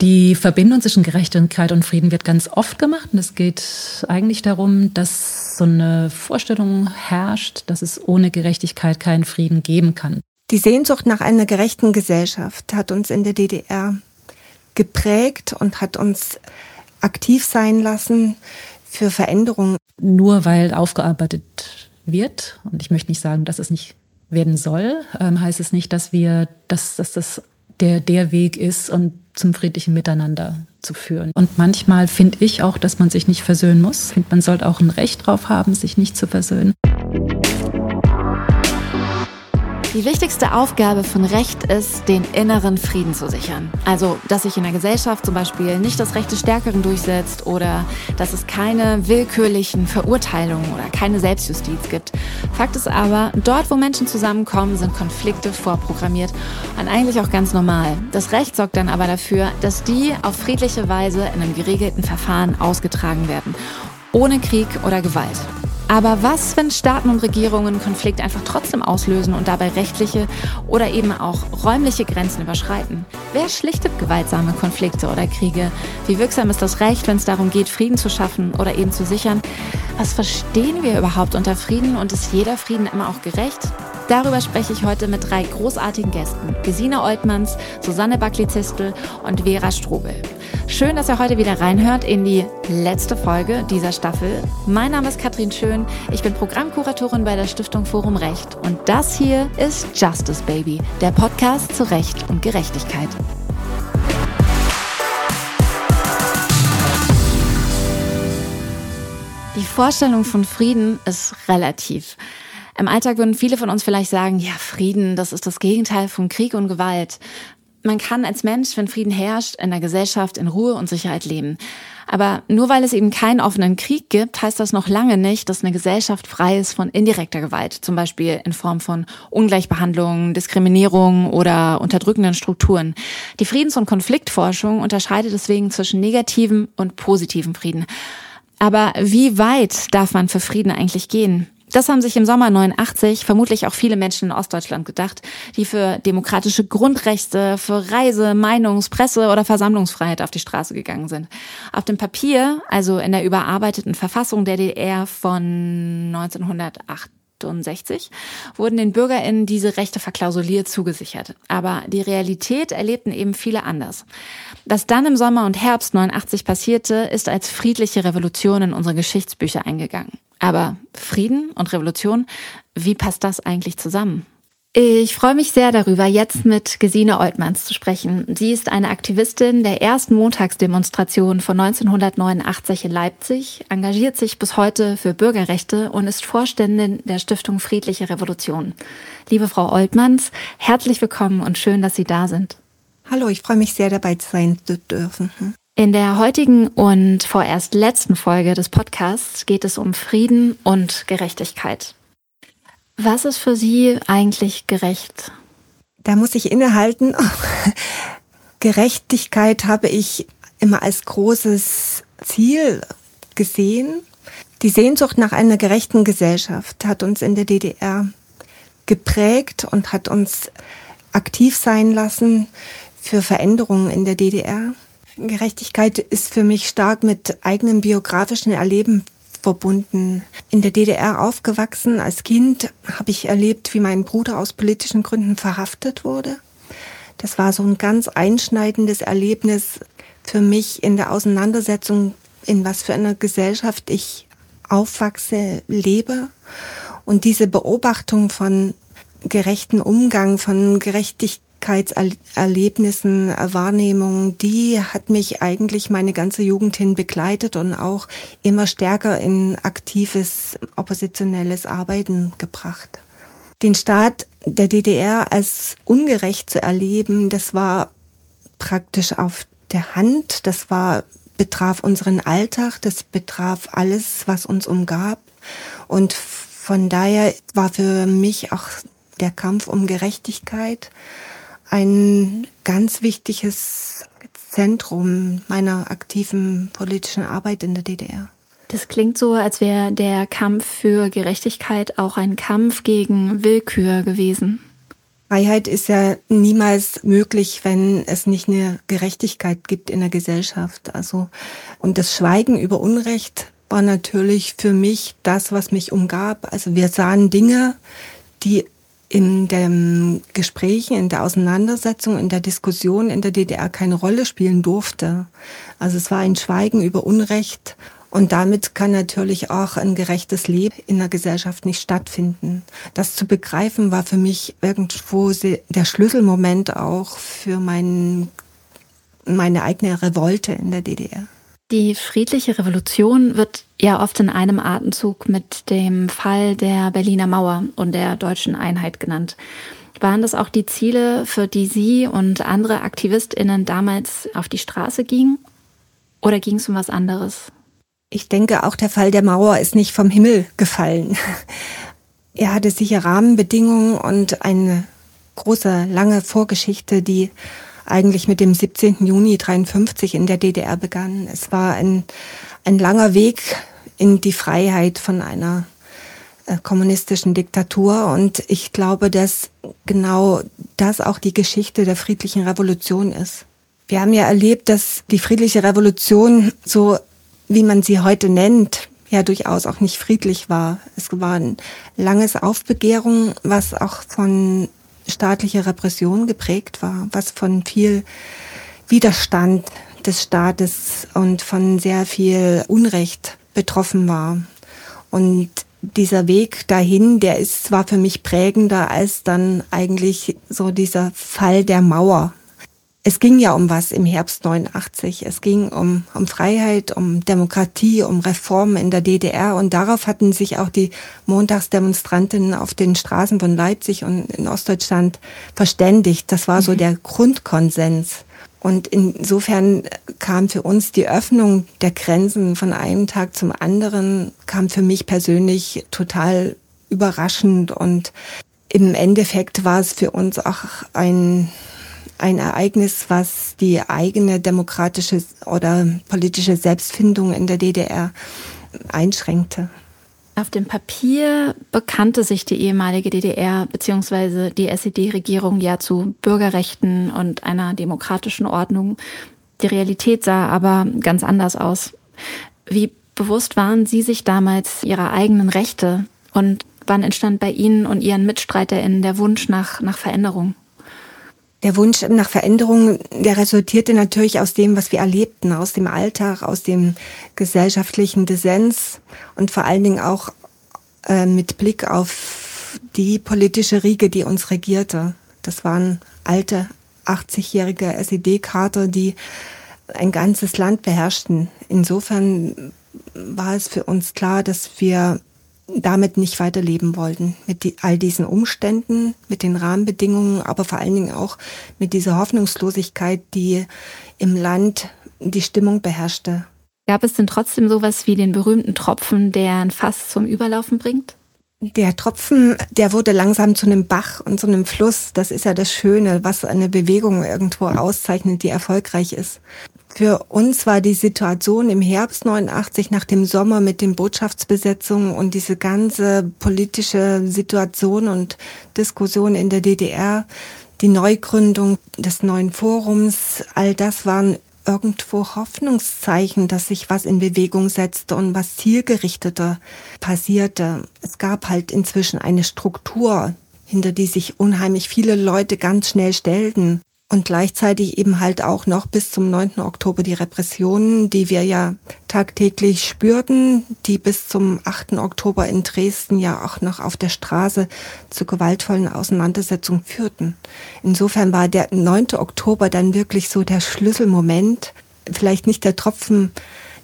Die Verbindung zwischen Gerechtigkeit und Frieden wird ganz oft gemacht. Und es geht eigentlich darum, dass so eine Vorstellung herrscht, dass es ohne Gerechtigkeit keinen Frieden geben kann. Die Sehnsucht nach einer gerechten Gesellschaft hat uns in der DDR geprägt und hat uns aktiv sein lassen für Veränderungen. Nur weil aufgearbeitet wird, und ich möchte nicht sagen, dass es nicht werden soll, ähm, heißt es nicht, dass wir, dass, dass das der, der Weg ist, um zum friedlichen Miteinander zu führen. Und manchmal finde ich auch, dass man sich nicht versöhnen muss. Ich finde, man sollte auch ein Recht drauf haben, sich nicht zu versöhnen. Die wichtigste Aufgabe von Recht ist, den inneren Frieden zu sichern. Also, dass sich in der Gesellschaft zum Beispiel nicht das Recht des Stärkeren durchsetzt oder dass es keine willkürlichen Verurteilungen oder keine Selbstjustiz gibt. Fakt ist aber, dort, wo Menschen zusammenkommen, sind Konflikte vorprogrammiert und eigentlich auch ganz normal. Das Recht sorgt dann aber dafür, dass die auf friedliche Weise in einem geregelten Verfahren ausgetragen werden. Ohne Krieg oder Gewalt. Aber was, wenn Staaten und Regierungen Konflikt einfach trotzdem auslösen und dabei rechtliche oder eben auch räumliche Grenzen überschreiten? Wer schlichtet gewaltsame Konflikte oder Kriege? Wie wirksam ist das Recht, wenn es darum geht, Frieden zu schaffen oder eben zu sichern? Was verstehen wir überhaupt unter Frieden und ist jeder Frieden immer auch gerecht? Darüber spreche ich heute mit drei großartigen Gästen. Gesine Oltmanns, Susanne Backli-Zistel und Vera Strobel. Schön, dass ihr heute wieder reinhört in die letzte Folge dieser Staffel. Mein Name ist Katrin Schön, ich bin Programmkuratorin bei der Stiftung Forum Recht und das hier ist Justice Baby, der Podcast zu Recht und Gerechtigkeit. Die Vorstellung von Frieden ist relativ. Im Alltag würden viele von uns vielleicht sagen, ja, Frieden, das ist das Gegenteil von Krieg und Gewalt man kann als Mensch, wenn Frieden herrscht, in der Gesellschaft in Ruhe und Sicherheit leben. Aber nur weil es eben keinen offenen Krieg gibt, heißt das noch lange nicht, dass eine Gesellschaft frei ist von indirekter Gewalt, zum Beispiel in Form von Ungleichbehandlung, Diskriminierung oder unterdrückenden Strukturen. Die Friedens- und Konfliktforschung unterscheidet deswegen zwischen negativem und positivem Frieden. Aber wie weit darf man für Frieden eigentlich gehen? Das haben sich im Sommer 89 vermutlich auch viele Menschen in Ostdeutschland gedacht, die für demokratische Grundrechte, für Reise, Meinungs-, Presse- oder Versammlungsfreiheit auf die Straße gegangen sind. Auf dem Papier, also in der überarbeiteten Verfassung der DDR von 1908, 68 wurden den BürgerInnen diese Rechte verklausuliert zugesichert. Aber die Realität erlebten eben viele anders. Was dann im Sommer und Herbst 89 passierte, ist als friedliche Revolution in unsere Geschichtsbücher eingegangen. Aber Frieden und Revolution, wie passt das eigentlich zusammen? Ich freue mich sehr darüber, jetzt mit Gesine Oltmanns zu sprechen. Sie ist eine Aktivistin der ersten Montagsdemonstration von 1989 in Leipzig, engagiert sich bis heute für Bürgerrechte und ist Vorständin der Stiftung Friedliche Revolution. Liebe Frau Oltmanns, herzlich willkommen und schön, dass Sie da sind. Hallo, ich freue mich sehr dabei sein zu dürfen. In der heutigen und vorerst letzten Folge des Podcasts geht es um Frieden und Gerechtigkeit. Was ist für Sie eigentlich gerecht? Da muss ich innehalten. Gerechtigkeit habe ich immer als großes Ziel gesehen. Die Sehnsucht nach einer gerechten Gesellschaft hat uns in der DDR geprägt und hat uns aktiv sein lassen für Veränderungen in der DDR. Gerechtigkeit ist für mich stark mit eigenem biografischen Erleben verbunden. In der DDR aufgewachsen. Als Kind habe ich erlebt, wie mein Bruder aus politischen Gründen verhaftet wurde. Das war so ein ganz einschneidendes Erlebnis für mich in der Auseinandersetzung, in was für einer Gesellschaft ich aufwachse, lebe. Und diese Beobachtung von gerechten Umgang, von Gerechtigkeit, Erlebnissen, Wahrnehmungen, die hat mich eigentlich meine ganze Jugend hin begleitet und auch immer stärker in aktives oppositionelles Arbeiten gebracht. Den Staat der DDR als ungerecht zu erleben, das war praktisch auf der Hand, das war betraf unseren Alltag, das betraf alles, was uns umgab und von daher war für mich auch der Kampf um Gerechtigkeit ein ganz wichtiges Zentrum meiner aktiven politischen Arbeit in der DDR. Das klingt so, als wäre der Kampf für Gerechtigkeit auch ein Kampf gegen Willkür gewesen. Freiheit ist ja niemals möglich, wenn es nicht eine Gerechtigkeit gibt in der Gesellschaft. Also, und das Schweigen über Unrecht war natürlich für mich das, was mich umgab. Also wir sahen Dinge, die in dem Gesprächen, in der Auseinandersetzung, in der Diskussion in der DDR keine Rolle spielen durfte. Also es war ein Schweigen über Unrecht und damit kann natürlich auch ein gerechtes Leben in der Gesellschaft nicht stattfinden. Das zu begreifen war für mich irgendwo der Schlüsselmoment auch für mein, meine eigene Revolte in der DDR. Die friedliche Revolution wird ja oft in einem Atemzug mit dem Fall der Berliner Mauer und der deutschen Einheit genannt. Waren das auch die Ziele, für die Sie und andere Aktivistinnen damals auf die Straße gingen? Oder ging es um was anderes? Ich denke, auch der Fall der Mauer ist nicht vom Himmel gefallen. Er hatte sicher Rahmenbedingungen und eine große, lange Vorgeschichte, die eigentlich mit dem 17. Juni 53 in der DDR begann. Es war ein, ein langer Weg in die Freiheit von einer äh, kommunistischen Diktatur. Und ich glaube, dass genau das auch die Geschichte der friedlichen Revolution ist. Wir haben ja erlebt, dass die friedliche Revolution so wie man sie heute nennt, ja durchaus auch nicht friedlich war. Es war ein langes Aufbegehren, was auch von staatlicher Repression geprägt war, was von viel Widerstand des Staates und von sehr viel Unrecht betroffen war. Und dieser Weg dahin, der ist zwar für mich prägender als dann eigentlich so dieser Fall der Mauer, es ging ja um was im Herbst 89. Es ging um, um Freiheit, um Demokratie, um Reformen in der DDR. Und darauf hatten sich auch die Montagsdemonstrantinnen auf den Straßen von Leipzig und in Ostdeutschland verständigt. Das war so mhm. der Grundkonsens. Und insofern kam für uns die Öffnung der Grenzen von einem Tag zum anderen, kam für mich persönlich total überraschend. Und im Endeffekt war es für uns auch ein ein Ereignis, was die eigene demokratische oder politische Selbstfindung in der DDR einschränkte. Auf dem Papier bekannte sich die ehemalige DDR bzw. die SED-Regierung ja zu Bürgerrechten und einer demokratischen Ordnung. Die Realität sah aber ganz anders aus. Wie bewusst waren Sie sich damals Ihrer eigenen Rechte und wann entstand bei Ihnen und Ihren MitstreiterInnen der Wunsch nach, nach Veränderung? Der Wunsch nach Veränderung, der resultierte natürlich aus dem, was wir erlebten, aus dem Alltag, aus dem gesellschaftlichen Dissens und vor allen Dingen auch äh, mit Blick auf die politische Riege, die uns regierte. Das waren alte 80-jährige SED-Kater, die ein ganzes Land beherrschten. Insofern war es für uns klar, dass wir damit nicht weiterleben wollten. Mit die, all diesen Umständen, mit den Rahmenbedingungen, aber vor allen Dingen auch mit dieser Hoffnungslosigkeit, die im Land die Stimmung beherrschte. Gab es denn trotzdem sowas wie den berühmten Tropfen, der ein Fass zum Überlaufen bringt? Der Tropfen, der wurde langsam zu einem Bach und zu einem Fluss. Das ist ja das Schöne, was eine Bewegung irgendwo auszeichnet, die erfolgreich ist. Für uns war die Situation im Herbst 89 nach dem Sommer mit den Botschaftsbesetzungen und diese ganze politische Situation und Diskussion in der DDR, die Neugründung des neuen Forums, all das waren irgendwo Hoffnungszeichen, dass sich was in Bewegung setzte und was zielgerichteter passierte. Es gab halt inzwischen eine Struktur, hinter die sich unheimlich viele Leute ganz schnell stellten. Und gleichzeitig eben halt auch noch bis zum 9. Oktober die Repressionen, die wir ja tagtäglich spürten, die bis zum 8. Oktober in Dresden ja auch noch auf der Straße zu gewaltvollen Auseinandersetzungen führten. Insofern war der 9. Oktober dann wirklich so der Schlüsselmoment, vielleicht nicht der Tropfen,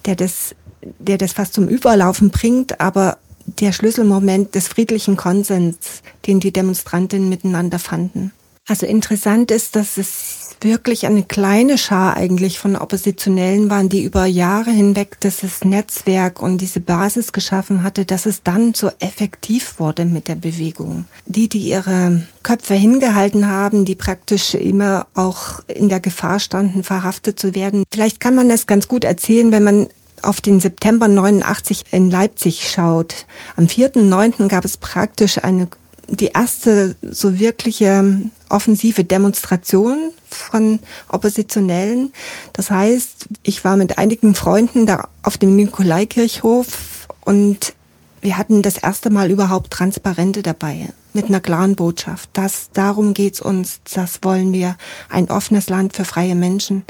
der das, der das fast zum Überlaufen bringt, aber der Schlüsselmoment des friedlichen Konsens, den die Demonstrantinnen miteinander fanden. Also interessant ist, dass es wirklich eine kleine Schar eigentlich von Oppositionellen waren, die über Jahre hinweg dieses Netzwerk und diese Basis geschaffen hatte, dass es dann so effektiv wurde mit der Bewegung. Die, die ihre Köpfe hingehalten haben, die praktisch immer auch in der Gefahr standen, verhaftet zu werden. Vielleicht kann man das ganz gut erzählen, wenn man auf den September 89 in Leipzig schaut. Am 4.9. gab es praktisch eine die erste so wirkliche offensive Demonstration von Oppositionellen. Das heißt, ich war mit einigen Freunden da auf dem Nikolaikirchhof und wir hatten das erste Mal überhaupt Transparente dabei mit einer klaren Botschaft. Das, darum geht's uns. Das wollen wir. Ein offenes Land für freie Menschen.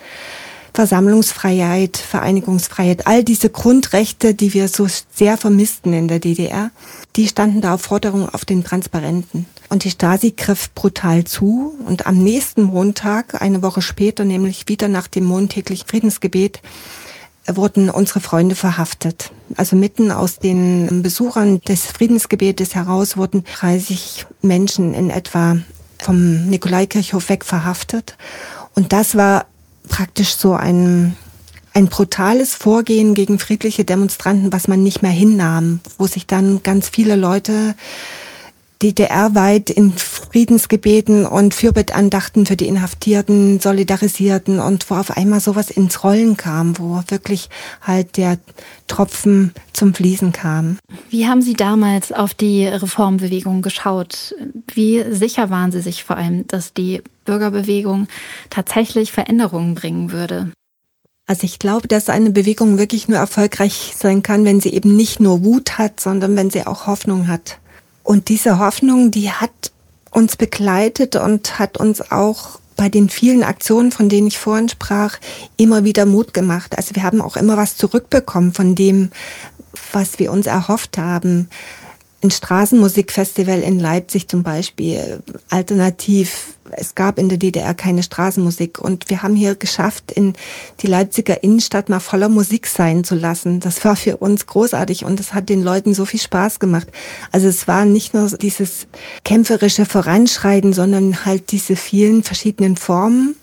Versammlungsfreiheit, Vereinigungsfreiheit, all diese Grundrechte, die wir so sehr vermissten in der DDR, die standen da auf Forderung auf den Transparenten. Und die Stasi griff brutal zu und am nächsten Montag, eine Woche später, nämlich wieder nach dem montäglichen Friedensgebet, wurden unsere Freunde verhaftet. Also mitten aus den Besuchern des Friedensgebetes heraus wurden 30 Menschen in etwa vom Nikolaikirchhof weg verhaftet. Und das war praktisch so ein, ein brutales Vorgehen gegen friedliche Demonstranten, was man nicht mehr hinnahm, wo sich dann ganz viele Leute DDR-weit in Friedensgebeten und Fürbettandachten für die Inhaftierten solidarisierten und wo auf einmal sowas ins Rollen kam, wo wirklich halt der Tropfen zum Fließen kam. Wie haben Sie damals auf die Reformbewegung geschaut? Wie sicher waren Sie sich vor allem, dass die Bürgerbewegung tatsächlich Veränderungen bringen würde? Also ich glaube, dass eine Bewegung wirklich nur erfolgreich sein kann, wenn sie eben nicht nur Wut hat, sondern wenn sie auch Hoffnung hat. Und diese Hoffnung, die hat uns begleitet und hat uns auch bei den vielen Aktionen, von denen ich vorhin sprach, immer wieder Mut gemacht. Also wir haben auch immer was zurückbekommen von dem, was wir uns erhofft haben ein Straßenmusikfestival in Leipzig zum Beispiel, alternativ. Es gab in der DDR keine Straßenmusik und wir haben hier geschafft, in die Leipziger Innenstadt mal voller Musik sein zu lassen. Das war für uns großartig und es hat den Leuten so viel Spaß gemacht. Also es war nicht nur dieses kämpferische Voranschreiten, sondern halt diese vielen verschiedenen Formen,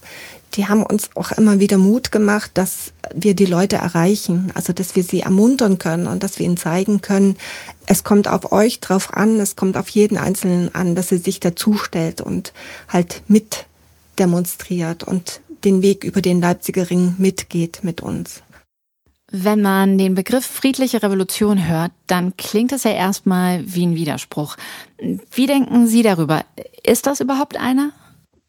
die haben uns auch immer wieder Mut gemacht, dass wir die Leute erreichen, also dass wir sie ermuntern können und dass wir ihnen zeigen können, es kommt auf euch drauf an, es kommt auf jeden Einzelnen an, dass er sich dazustellt und halt mit demonstriert und den Weg über den Leipziger Ring mitgeht mit uns. Wenn man den Begriff friedliche Revolution hört, dann klingt es ja erstmal wie ein Widerspruch. Wie denken Sie darüber? Ist das überhaupt einer?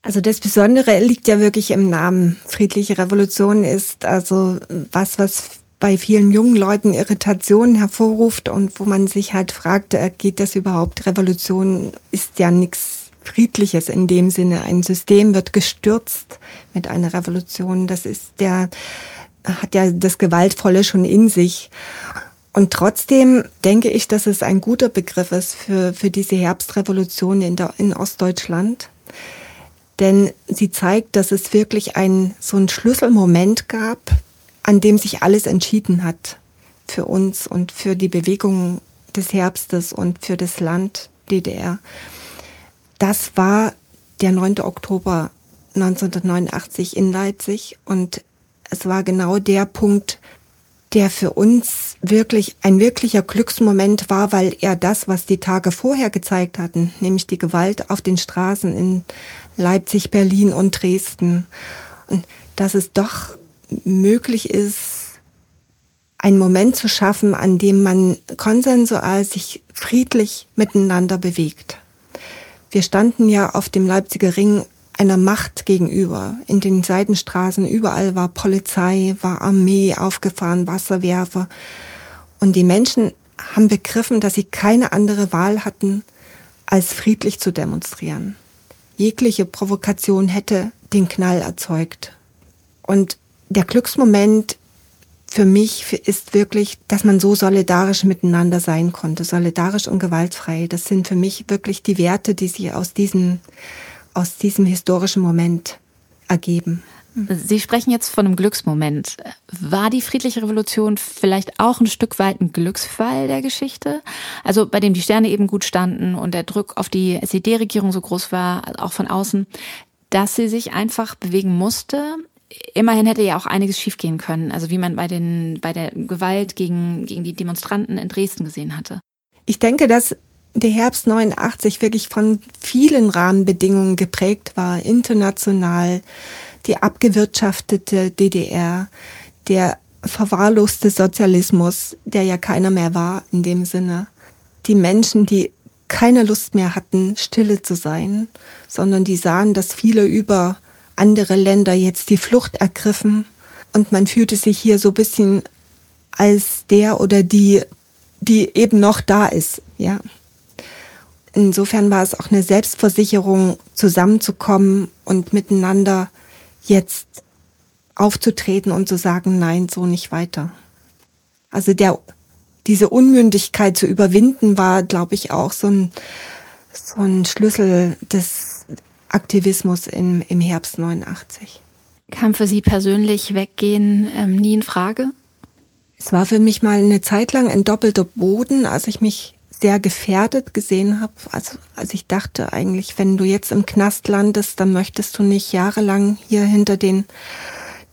Also das Besondere liegt ja wirklich im Namen. Friedliche Revolution ist also was, was bei vielen jungen Leuten Irritationen hervorruft und wo man sich halt fragt, äh, geht das überhaupt? Revolution ist ja nichts Friedliches in dem Sinne. Ein System wird gestürzt mit einer Revolution. Das ist der, hat ja das Gewaltvolle schon in sich. Und trotzdem denke ich, dass es ein guter Begriff ist für, für diese Herbstrevolution in, der, in Ostdeutschland denn sie zeigt, dass es wirklich ein, so ein Schlüsselmoment gab, an dem sich alles entschieden hat für uns und für die Bewegung des Herbstes und für das Land DDR. Das war der 9. Oktober 1989 in Leipzig und es war genau der Punkt, der für uns wirklich ein wirklicher Glücksmoment war, weil er das, was die Tage vorher gezeigt hatten, nämlich die Gewalt auf den Straßen in Leipzig, Berlin und Dresden, und dass es doch möglich ist, einen Moment zu schaffen, an dem man konsensual sich friedlich miteinander bewegt. Wir standen ja auf dem Leipziger Ring einer Macht gegenüber. In den Seitenstraßen überall war Polizei, war Armee aufgefahren, Wasserwerfer. Und die Menschen haben begriffen, dass sie keine andere Wahl hatten, als friedlich zu demonstrieren. Jegliche Provokation hätte den Knall erzeugt. Und der Glücksmoment für mich ist wirklich, dass man so solidarisch miteinander sein konnte, solidarisch und gewaltfrei. Das sind für mich wirklich die Werte, die sich aus diesem aus diesem historischen Moment ergeben. Sie sprechen jetzt von einem Glücksmoment. War die friedliche Revolution vielleicht auch ein Stück weit ein Glücksfall der Geschichte? Also bei dem die Sterne eben gut standen und der Druck auf die SED-Regierung so groß war, auch von außen, dass sie sich einfach bewegen musste. Immerhin hätte ja auch einiges schiefgehen können, also wie man bei, den, bei der Gewalt gegen, gegen die Demonstranten in Dresden gesehen hatte. Ich denke, dass der Herbst 89 wirklich von vielen Rahmenbedingungen geprägt war, international, die abgewirtschaftete DDR, der verwahrloste Sozialismus, der ja keiner mehr war in dem Sinne, die Menschen, die keine Lust mehr hatten, stille zu sein, sondern die sahen, dass viele über andere Länder jetzt die Flucht ergriffen und man fühlte sich hier so ein bisschen als der oder die, die eben noch da ist, ja. Insofern war es auch eine Selbstversicherung, zusammenzukommen und miteinander jetzt aufzutreten und zu sagen, nein, so nicht weiter. Also der, diese Unmündigkeit zu überwinden war, glaube ich, auch so ein, so ein Schlüssel des Aktivismus im, im Herbst 89. Kam für Sie persönlich weggehen ähm, nie in Frage? Es war für mich mal eine Zeit lang ein doppelter Boden, als ich mich sehr gefährdet gesehen habe. Also als ich dachte eigentlich, wenn du jetzt im Knast landest, dann möchtest du nicht jahrelang hier hinter den,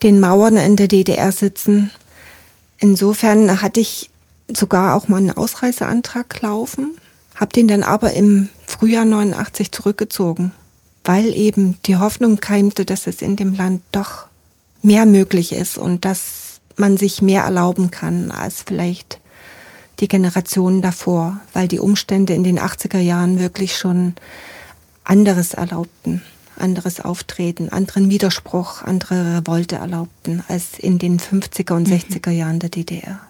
den Mauern in der DDR sitzen. Insofern hatte ich sogar auch mal einen Ausreiseantrag laufen, habe den dann aber im Frühjahr 89 zurückgezogen, weil eben die Hoffnung keimte, dass es in dem Land doch mehr möglich ist und dass man sich mehr erlauben kann als vielleicht die Generationen davor, weil die Umstände in den 80er Jahren wirklich schon anderes erlaubten, anderes Auftreten, anderen Widerspruch, andere Revolte erlaubten als in den 50er und 60er mhm. Jahren der DDR.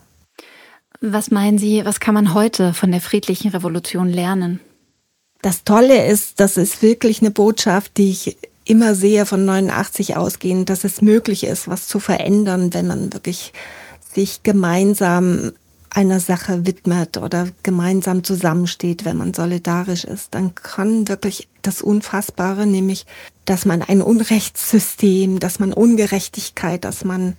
Was meinen Sie, was kann man heute von der friedlichen Revolution lernen? Das Tolle ist, das ist wirklich eine Botschaft, die ich immer sehe von 89 ausgehend, dass es möglich ist, was zu verändern, wenn man wirklich sich gemeinsam einer Sache widmet oder gemeinsam zusammensteht, wenn man solidarisch ist, dann kann wirklich das Unfassbare, nämlich, dass man ein Unrechtssystem, dass man Ungerechtigkeit, dass man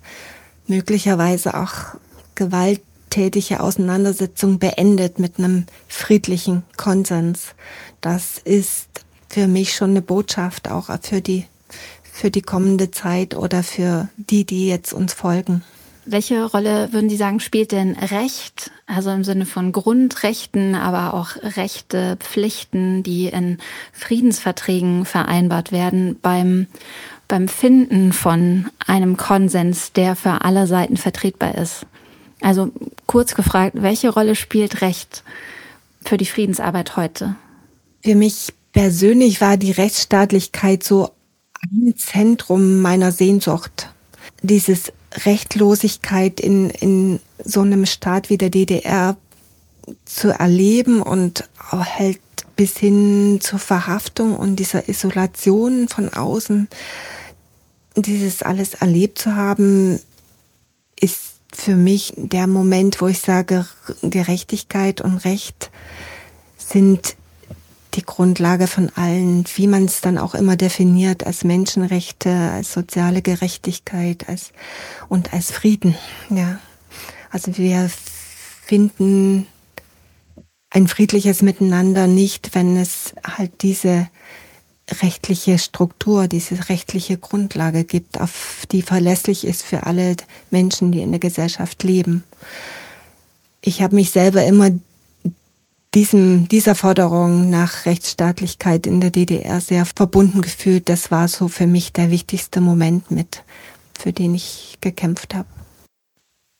möglicherweise auch gewalttätige Auseinandersetzungen beendet mit einem friedlichen Konsens. Das ist für mich schon eine Botschaft auch für die, für die kommende Zeit oder für die, die jetzt uns folgen. Welche Rolle würden Sie sagen, spielt denn Recht, also im Sinne von Grundrechten, aber auch Rechte, Pflichten, die in Friedensverträgen vereinbart werden, beim, beim Finden von einem Konsens, der für alle Seiten vertretbar ist? Also kurz gefragt, welche Rolle spielt Recht für die Friedensarbeit heute? Für mich persönlich war die Rechtsstaatlichkeit so ein Zentrum meiner Sehnsucht. Dieses Rechtlosigkeit in, in so einem Staat wie der DDR zu erleben und halt bis hin zur Verhaftung und dieser Isolation von außen, dieses alles erlebt zu haben, ist für mich der Moment, wo ich sage, Gerechtigkeit und Recht sind die Grundlage von allen, wie man es dann auch immer definiert, als Menschenrechte, als soziale Gerechtigkeit, als und als Frieden. Ja, also wir finden ein friedliches Miteinander nicht, wenn es halt diese rechtliche Struktur, diese rechtliche Grundlage gibt, auf die verlässlich ist für alle Menschen, die in der Gesellschaft leben. Ich habe mich selber immer diesem, dieser Forderung nach Rechtsstaatlichkeit in der DDR sehr verbunden gefühlt. Das war so für mich der wichtigste Moment mit, für den ich gekämpft habe.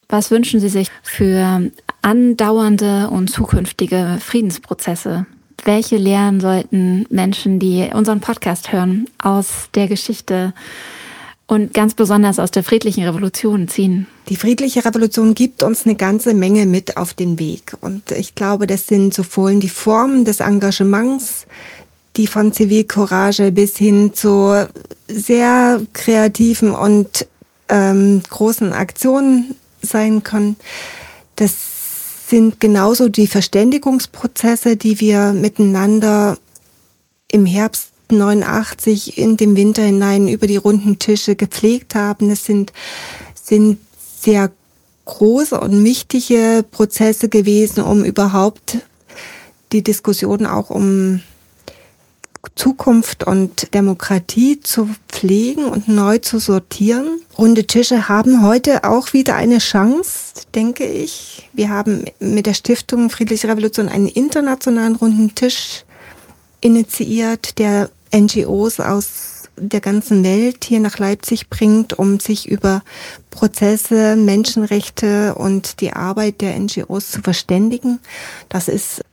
Was wünschen Sie sich für andauernde und zukünftige Friedensprozesse? Welche Lehren sollten Menschen, die unseren Podcast hören, aus der Geschichte und ganz besonders aus der friedlichen Revolution ziehen? Die friedliche Revolution gibt uns eine ganze Menge mit auf den Weg. Und ich glaube, das sind sowohl die Formen des Engagements, die von Zivilcourage bis hin zu sehr kreativen und ähm, großen Aktionen sein können. Das sind genauso die Verständigungsprozesse, die wir miteinander im Herbst 89 in dem Winter hinein über die runden Tische gepflegt haben. Es sind, sind sehr große und wichtige Prozesse gewesen, um überhaupt die Diskussion auch um Zukunft und Demokratie zu pflegen und neu zu sortieren. Runde Tische haben heute auch wieder eine Chance, denke ich. Wir haben mit der Stiftung Friedliche Revolution einen internationalen runden Tisch initiiert, der NGOs aus der ganzen Welt hier nach Leipzig bringt, um sich über Prozesse, Menschenrechte und die Arbeit der NGOs zu verständigen. Das ist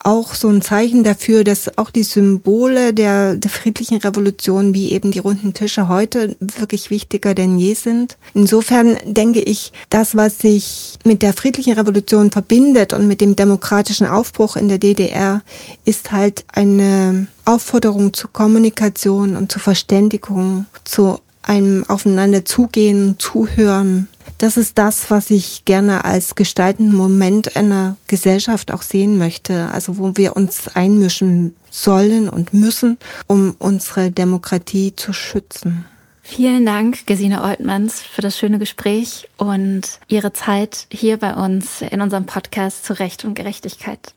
auch so ein Zeichen dafür, dass auch die Symbole der, der friedlichen Revolution, wie eben die runden Tische heute, wirklich wichtiger denn je sind. Insofern denke ich, das, was sich mit der friedlichen Revolution verbindet und mit dem demokratischen Aufbruch in der DDR, ist halt eine Aufforderung zur Kommunikation und zur Verständigung, zu einem Aufeinander zugehen, zuhören, das ist das, was ich gerne als gestaltenden Moment einer Gesellschaft auch sehen möchte. Also wo wir uns einmischen sollen und müssen, um unsere Demokratie zu schützen. Vielen Dank, Gesine Oltmanns, für das schöne Gespräch und Ihre Zeit hier bei uns in unserem Podcast zu Recht und Gerechtigkeit.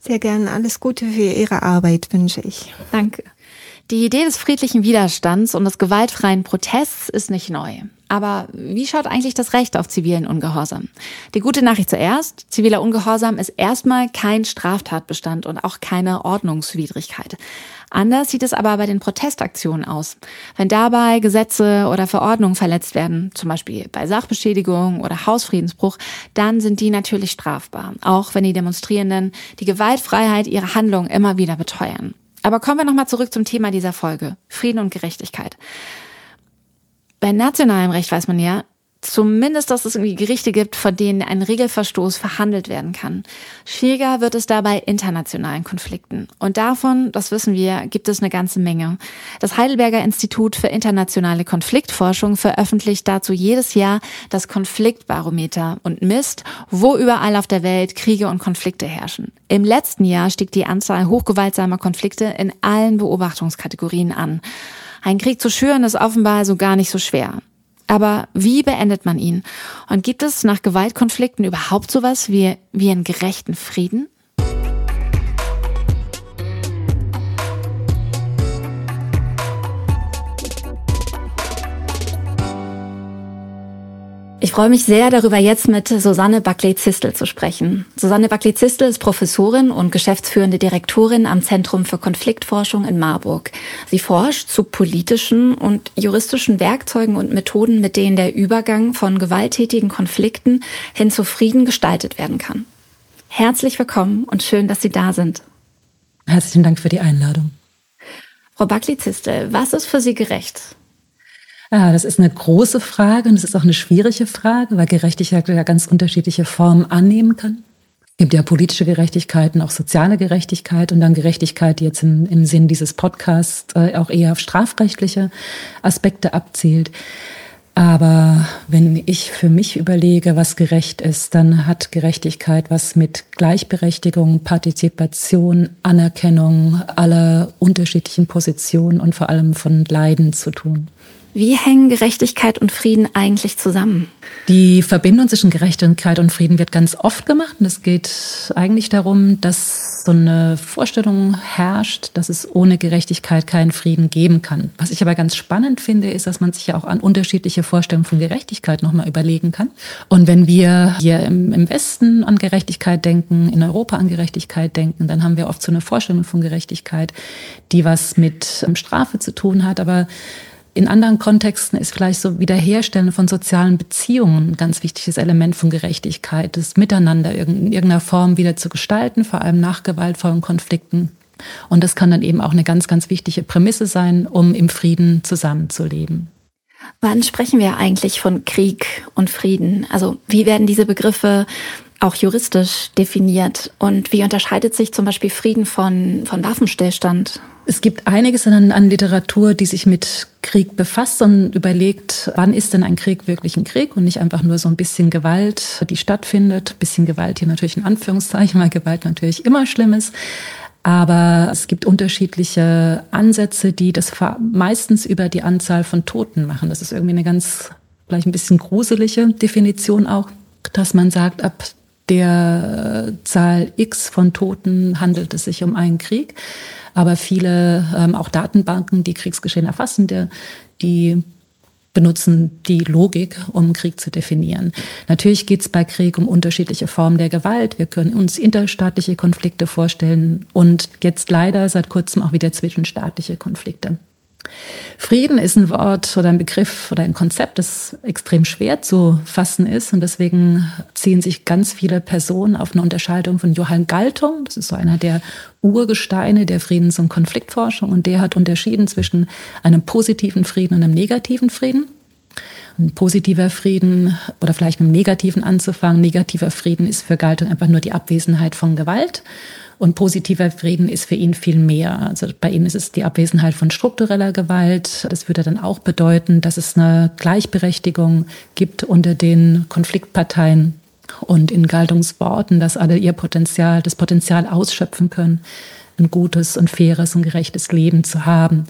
Sehr gerne. Alles Gute für Ihre Arbeit wünsche ich. Danke. Die Idee des friedlichen Widerstands und des gewaltfreien Protests ist nicht neu. Aber wie schaut eigentlich das Recht auf zivilen Ungehorsam? Die gute Nachricht zuerst. Ziviler Ungehorsam ist erstmal kein Straftatbestand und auch keine Ordnungswidrigkeit. Anders sieht es aber bei den Protestaktionen aus. Wenn dabei Gesetze oder Verordnungen verletzt werden, zum Beispiel bei Sachbeschädigung oder Hausfriedensbruch, dann sind die natürlich strafbar, auch wenn die Demonstrierenden die Gewaltfreiheit ihrer Handlung immer wieder beteuern. Aber kommen wir nochmal zurück zum Thema dieser Folge. Frieden und Gerechtigkeit. Bei nationalem Recht weiß man ja, zumindest, dass es irgendwie Gerichte gibt, vor denen ein Regelverstoß verhandelt werden kann. Schwieriger wird es dabei internationalen Konflikten. Und davon, das wissen wir, gibt es eine ganze Menge. Das Heidelberger Institut für internationale Konfliktforschung veröffentlicht dazu jedes Jahr das Konfliktbarometer und misst, wo überall auf der Welt Kriege und Konflikte herrschen. Im letzten Jahr stieg die Anzahl hochgewaltsamer Konflikte in allen Beobachtungskategorien an. Ein Krieg zu schüren ist offenbar so gar nicht so schwer. Aber wie beendet man ihn? Und gibt es nach Gewaltkonflikten überhaupt sowas wie, wie einen gerechten Frieden? Ich freue mich sehr darüber, jetzt mit Susanne Buckley-Zistel zu sprechen. Susanne Buckley-Zistel ist Professorin und geschäftsführende Direktorin am Zentrum für Konfliktforschung in Marburg. Sie forscht zu politischen und juristischen Werkzeugen und Methoden, mit denen der Übergang von gewalttätigen Konflikten hin zu Frieden gestaltet werden kann. Herzlich willkommen und schön, dass Sie da sind. Herzlichen Dank für die Einladung. Frau Buckley-Zistel, was ist für Sie gerecht? Ja, das ist eine große Frage und es ist auch eine schwierige Frage, weil Gerechtigkeit ja ganz unterschiedliche Formen annehmen kann. Es gibt ja politische Gerechtigkeit und auch soziale Gerechtigkeit und dann Gerechtigkeit, die jetzt im, im Sinn dieses Podcasts äh, auch eher auf strafrechtliche Aspekte abzielt. Aber wenn ich für mich überlege, was gerecht ist, dann hat Gerechtigkeit was mit Gleichberechtigung, Partizipation, Anerkennung aller unterschiedlichen Positionen und vor allem von Leiden zu tun. Wie hängen Gerechtigkeit und Frieden eigentlich zusammen? Die Verbindung zwischen Gerechtigkeit und Frieden wird ganz oft gemacht. Und es geht eigentlich darum, dass so eine Vorstellung herrscht, dass es ohne Gerechtigkeit keinen Frieden geben kann. Was ich aber ganz spannend finde, ist, dass man sich ja auch an unterschiedliche Vorstellungen von Gerechtigkeit nochmal überlegen kann. Und wenn wir hier im, Westen an Gerechtigkeit denken, in Europa an Gerechtigkeit denken, dann haben wir oft so eine Vorstellung von Gerechtigkeit, die was mit Strafe zu tun hat. Aber in anderen Kontexten ist vielleicht so Wiederherstellen von sozialen Beziehungen ein ganz wichtiges Element von Gerechtigkeit, das Miteinander in irgendeiner Form wieder zu gestalten, vor allem nach gewaltvollen Konflikten. Und das kann dann eben auch eine ganz, ganz wichtige Prämisse sein, um im Frieden zusammenzuleben. Wann sprechen wir eigentlich von Krieg und Frieden? Also wie werden diese Begriffe auch juristisch definiert? Und wie unterscheidet sich zum Beispiel Frieden von, von Waffenstillstand? Es gibt einiges an, an, Literatur, die sich mit Krieg befasst und überlegt, wann ist denn ein Krieg wirklich ein Krieg und nicht einfach nur so ein bisschen Gewalt, die stattfindet. Bisschen Gewalt hier natürlich in Anführungszeichen, weil Gewalt natürlich immer schlimm ist. Aber es gibt unterschiedliche Ansätze, die das meistens über die Anzahl von Toten machen. Das ist irgendwie eine ganz, vielleicht ein bisschen gruselige Definition auch, dass man sagt, ab der Zahl X von Toten handelt es sich um einen Krieg. Aber viele, ähm, auch Datenbanken, die Kriegsgeschehen erfassen, der, die benutzen die Logik, um Krieg zu definieren. Natürlich geht es bei Krieg um unterschiedliche Formen der Gewalt. Wir können uns interstaatliche Konflikte vorstellen und jetzt leider seit kurzem auch wieder zwischenstaatliche Konflikte. Frieden ist ein Wort oder ein Begriff oder ein Konzept, das extrem schwer zu fassen ist. Und deswegen ziehen sich ganz viele Personen auf eine Unterscheidung von Johann Galtung. Das ist so einer der Urgesteine der Friedens- und Konfliktforschung. Und der hat unterschieden zwischen einem positiven Frieden und einem negativen Frieden. Ein positiver Frieden oder vielleicht mit einem negativen anzufangen. Negativer Frieden ist für Galtung einfach nur die Abwesenheit von Gewalt. Und positiver Frieden ist für ihn viel mehr. Also bei ihm ist es die Abwesenheit von struktureller Gewalt. Das würde dann auch bedeuten, dass es eine Gleichberechtigung gibt unter den Konfliktparteien und in Galtungsworten, dass alle ihr Potenzial, das Potenzial ausschöpfen können, ein gutes und faires und gerechtes Leben zu haben.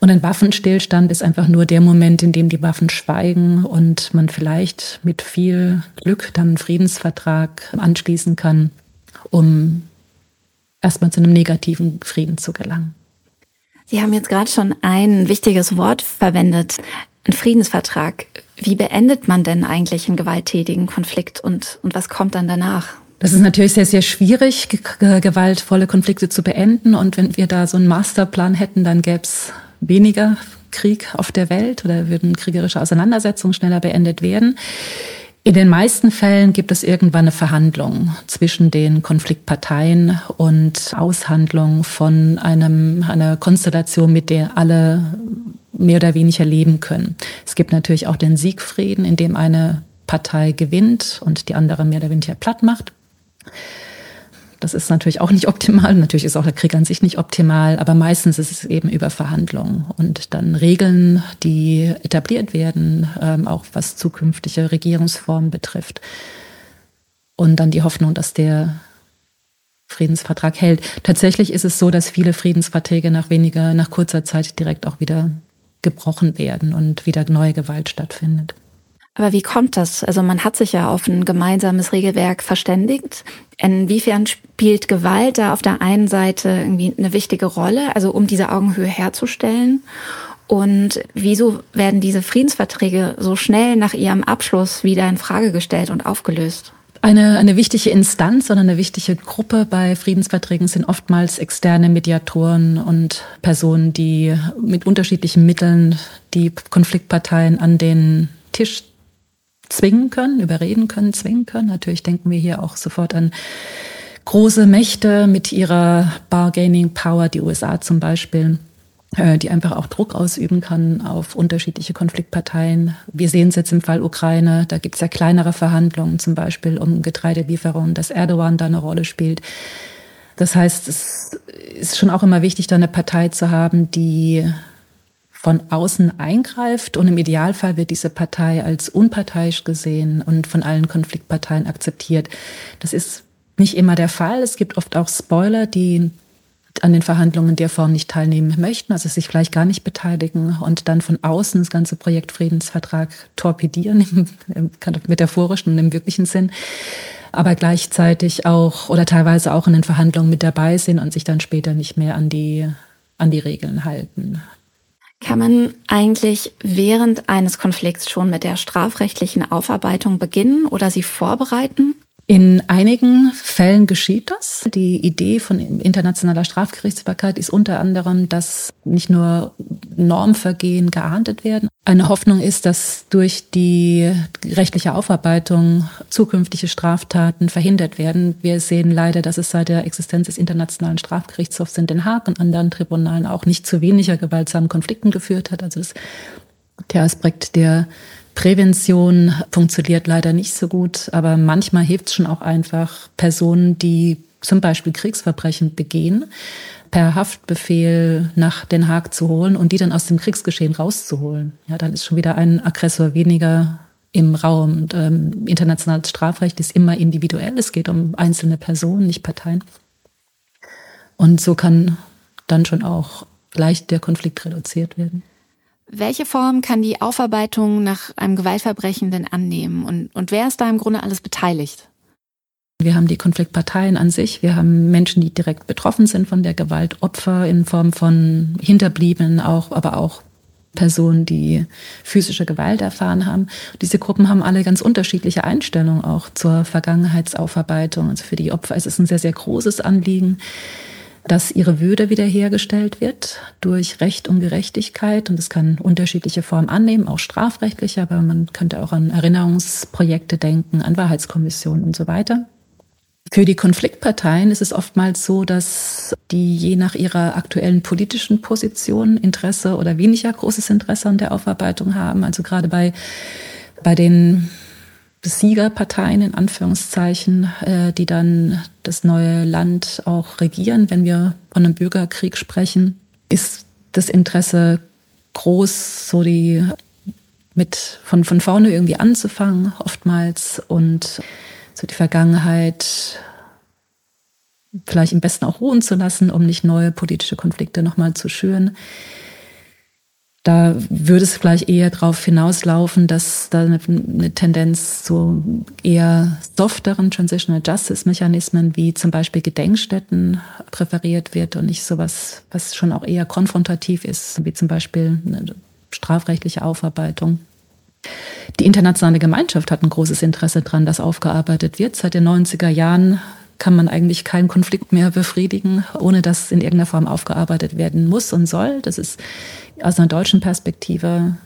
Und ein Waffenstillstand ist einfach nur der Moment, in dem die Waffen schweigen und man vielleicht mit viel Glück dann einen Friedensvertrag anschließen kann, um erstmal zu einem negativen Frieden zu gelangen. Sie haben jetzt gerade schon ein wichtiges Wort verwendet, ein Friedensvertrag. Wie beendet man denn eigentlich einen gewalttätigen Konflikt und, und was kommt dann danach? Das ist natürlich sehr, sehr schwierig, gewaltvolle Konflikte zu beenden. Und wenn wir da so einen Masterplan hätten, dann gäbe es weniger Krieg auf der Welt oder würden kriegerische Auseinandersetzungen schneller beendet werden. In den meisten Fällen gibt es irgendwann eine Verhandlung zwischen den Konfliktparteien und Aushandlung von einem, einer Konstellation, mit der alle mehr oder weniger leben können. Es gibt natürlich auch den Siegfrieden, in dem eine Partei gewinnt und die andere mehr oder weniger platt macht. Das ist natürlich auch nicht optimal. Natürlich ist auch der Krieg an sich nicht optimal, aber meistens ist es eben über Verhandlungen und dann Regeln, die etabliert werden, ähm, auch was zukünftige Regierungsformen betrifft. Und dann die Hoffnung, dass der Friedensvertrag hält. Tatsächlich ist es so, dass viele Friedensverträge nach weniger, nach kurzer Zeit direkt auch wieder gebrochen werden und wieder neue Gewalt stattfindet. Aber wie kommt das? Also man hat sich ja auf ein gemeinsames Regelwerk verständigt. Inwiefern spielt Gewalt da auf der einen Seite irgendwie eine wichtige Rolle, also um diese Augenhöhe herzustellen? Und wieso werden diese Friedensverträge so schnell nach ihrem Abschluss wieder in Frage gestellt und aufgelöst? Eine, eine wichtige Instanz oder eine wichtige Gruppe bei Friedensverträgen sind oftmals externe Mediatoren und Personen, die mit unterschiedlichen Mitteln die Konfliktparteien an den Tisch zwingen können, überreden können, zwingen können. Natürlich denken wir hier auch sofort an große Mächte mit ihrer Bargaining Power, die USA zum Beispiel, äh, die einfach auch Druck ausüben kann auf unterschiedliche Konfliktparteien. Wir sehen es jetzt im Fall Ukraine, da gibt es ja kleinere Verhandlungen, zum Beispiel um Getreidelieferungen, dass Erdogan da eine Rolle spielt. Das heißt, es ist schon auch immer wichtig, da eine Partei zu haben, die von außen eingreift und im Idealfall wird diese Partei als unparteiisch gesehen und von allen Konfliktparteien akzeptiert. Das ist nicht immer der Fall. Es gibt oft auch Spoiler, die an den Verhandlungen der Form nicht teilnehmen möchten, also sich vielleicht gar nicht beteiligen und dann von außen das ganze Projekt Friedensvertrag torpedieren, im metaphorischen und im wirklichen Sinn, aber gleichzeitig auch oder teilweise auch in den Verhandlungen mit dabei sind und sich dann später nicht mehr an die, an die Regeln halten. Kann man eigentlich während eines Konflikts schon mit der strafrechtlichen Aufarbeitung beginnen oder sie vorbereiten? In einigen Fällen geschieht das. Die Idee von internationaler Strafgerichtsbarkeit ist unter anderem, dass nicht nur Normvergehen geahndet werden. Eine Hoffnung ist, dass durch die rechtliche Aufarbeitung zukünftige Straftaten verhindert werden. Wir sehen leider, dass es seit der Existenz des Internationalen Strafgerichtshofs in Den Haag und anderen Tribunalen auch nicht zu weniger gewaltsamen Konflikten geführt hat. Also der Aspekt der Prävention funktioniert leider nicht so gut, aber manchmal hilft es schon auch einfach, Personen, die zum Beispiel Kriegsverbrechen begehen, per Haftbefehl nach Den Haag zu holen und die dann aus dem Kriegsgeschehen rauszuholen. Ja, dann ist schon wieder ein Aggressor weniger im Raum. Und, ähm, internationales Strafrecht ist immer individuell. Es geht um einzelne Personen, nicht Parteien. Und so kann dann schon auch leicht der Konflikt reduziert werden. Welche Form kann die Aufarbeitung nach einem Gewaltverbrechen denn annehmen? Und, und wer ist da im Grunde alles beteiligt? Wir haben die Konfliktparteien an sich. Wir haben Menschen, die direkt betroffen sind von der Gewalt, Opfer in Form von Hinterbliebenen auch, aber auch Personen, die physische Gewalt erfahren haben. Diese Gruppen haben alle ganz unterschiedliche Einstellungen auch zur Vergangenheitsaufarbeitung. Also für die Opfer ist es ein sehr, sehr großes Anliegen dass ihre Würde wiederhergestellt wird durch Recht und Gerechtigkeit. Und es kann unterschiedliche Formen annehmen, auch strafrechtliche, aber man könnte auch an Erinnerungsprojekte denken, an Wahrheitskommissionen und so weiter. Für die Konfliktparteien ist es oftmals so, dass die je nach ihrer aktuellen politischen Position Interesse oder weniger großes Interesse an der Aufarbeitung haben. Also gerade bei, bei den Siegerparteien in Anführungszeichen, äh, die dann das neue Land auch regieren. Wenn wir von einem Bürgerkrieg sprechen, ist das Interesse groß, so die mit von, von vorne irgendwie anzufangen, oftmals und so die Vergangenheit vielleicht im besten auch ruhen zu lassen, um nicht neue politische Konflikte nochmal zu schüren. Da würde es vielleicht eher darauf hinauslaufen, dass da eine, eine Tendenz zu eher softeren Transitional Justice Mechanismen wie zum Beispiel Gedenkstätten präferiert wird und nicht sowas, was schon auch eher konfrontativ ist, wie zum Beispiel eine strafrechtliche Aufarbeitung. Die internationale Gemeinschaft hat ein großes Interesse daran, dass aufgearbeitet wird. Seit den 90er Jahren kann man eigentlich keinen Konflikt mehr befriedigen, ohne dass in irgendeiner Form aufgearbeitet werden muss und soll. Das ist aus einer deutschen Perspektive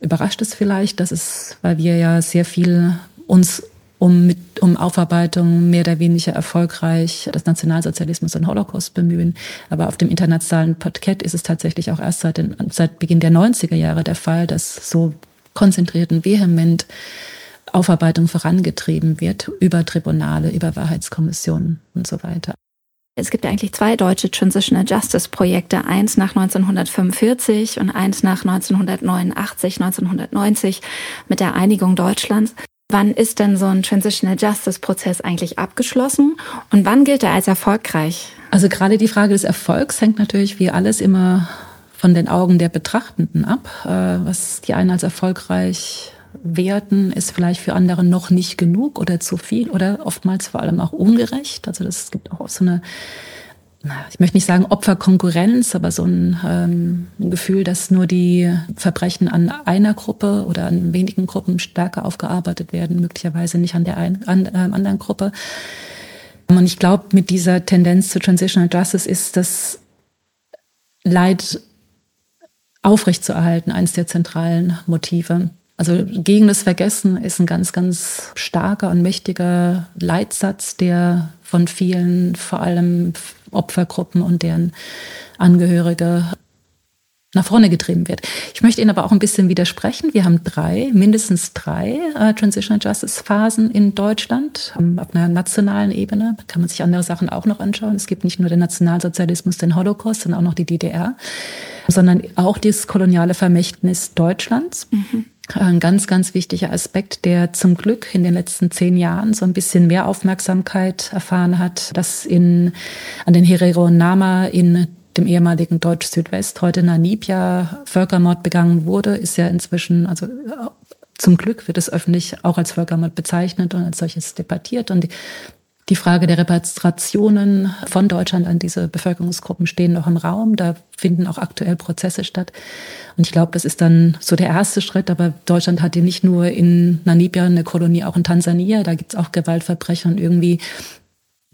überrascht es vielleicht, dass es, weil wir ja sehr viel uns um, mit, um Aufarbeitung mehr oder weniger erfolgreich des Nationalsozialismus und Holocaust bemühen. Aber auf dem internationalen Parkett ist es tatsächlich auch erst seit, den, seit Beginn der 90er Jahre der Fall, dass so konzentriert und vehement Aufarbeitung vorangetrieben wird über Tribunale, über Wahrheitskommissionen und so weiter. Es gibt eigentlich zwei deutsche Transitional Justice Projekte, eins nach 1945 und eins nach 1989, 1990 mit der Einigung Deutschlands. Wann ist denn so ein Transitional Justice Prozess eigentlich abgeschlossen und wann gilt er als erfolgreich? Also gerade die Frage des Erfolgs hängt natürlich wie alles immer von den Augen der Betrachtenden ab. Äh, was die einen als erfolgreich werten, ist vielleicht für andere noch nicht genug oder zu viel oder oftmals vor allem auch ungerecht. Also das gibt auch so eine, ich möchte nicht sagen Opferkonkurrenz, aber so ein, ähm, ein Gefühl, dass nur die Verbrechen an einer Gruppe oder an wenigen Gruppen stärker aufgearbeitet werden, möglicherweise nicht an der ein, an, äh, anderen Gruppe. Und ich glaube, mit dieser Tendenz zu Transitional Justice ist das Leid aufrechtzuerhalten, eines der zentralen Motive. Also gegen das Vergessen ist ein ganz, ganz starker und mächtiger Leitsatz, der von vielen, vor allem Opfergruppen und deren Angehörige nach vorne getrieben wird. Ich möchte Ihnen aber auch ein bisschen widersprechen. Wir haben drei, mindestens drei äh, Transitional Justice Phasen in Deutschland ähm, auf einer nationalen Ebene. Kann man sich andere Sachen auch noch anschauen. Es gibt nicht nur den Nationalsozialismus, den Holocaust, sondern auch noch die DDR, sondern auch das koloniale Vermächtnis Deutschlands. Mhm ein ganz, ganz wichtiger Aspekt, der zum Glück in den letzten zehn Jahren so ein bisschen mehr Aufmerksamkeit erfahren hat, dass in, an den Herero Nama in dem ehemaligen Deutsch-Südwest, heute Namibia, Völkermord begangen wurde, ist ja inzwischen, also zum Glück wird es öffentlich auch als Völkermord bezeichnet und als solches debattiert. Und die Frage der Repatriationen von Deutschland an diese Bevölkerungsgruppen stehen noch im Raum. Da finden auch aktuell Prozesse statt. Und ich glaube, das ist dann so der erste Schritt. Aber Deutschland hat ja nicht nur in Namibia eine Kolonie, auch in Tansania. Da gibt es auch Gewaltverbrechen. Und irgendwie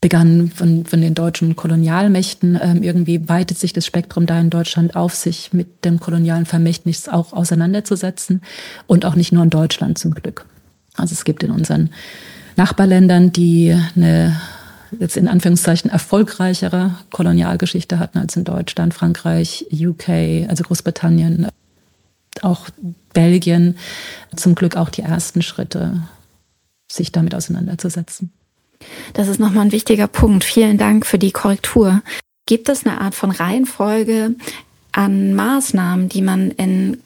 begann von, von den deutschen Kolonialmächten. Ähm, irgendwie weitet sich das Spektrum da in Deutschland auf, sich mit dem kolonialen Vermächtnis auch auseinanderzusetzen. Und auch nicht nur in Deutschland zum Glück. Also es gibt in unseren Nachbarländern, die eine jetzt in Anführungszeichen erfolgreichere Kolonialgeschichte hatten als in Deutschland, Frankreich, UK, also Großbritannien, auch Belgien, zum Glück auch die ersten Schritte, sich damit auseinanderzusetzen. Das ist nochmal ein wichtiger Punkt. Vielen Dank für die Korrektur. Gibt es eine Art von Reihenfolge an Maßnahmen, die man in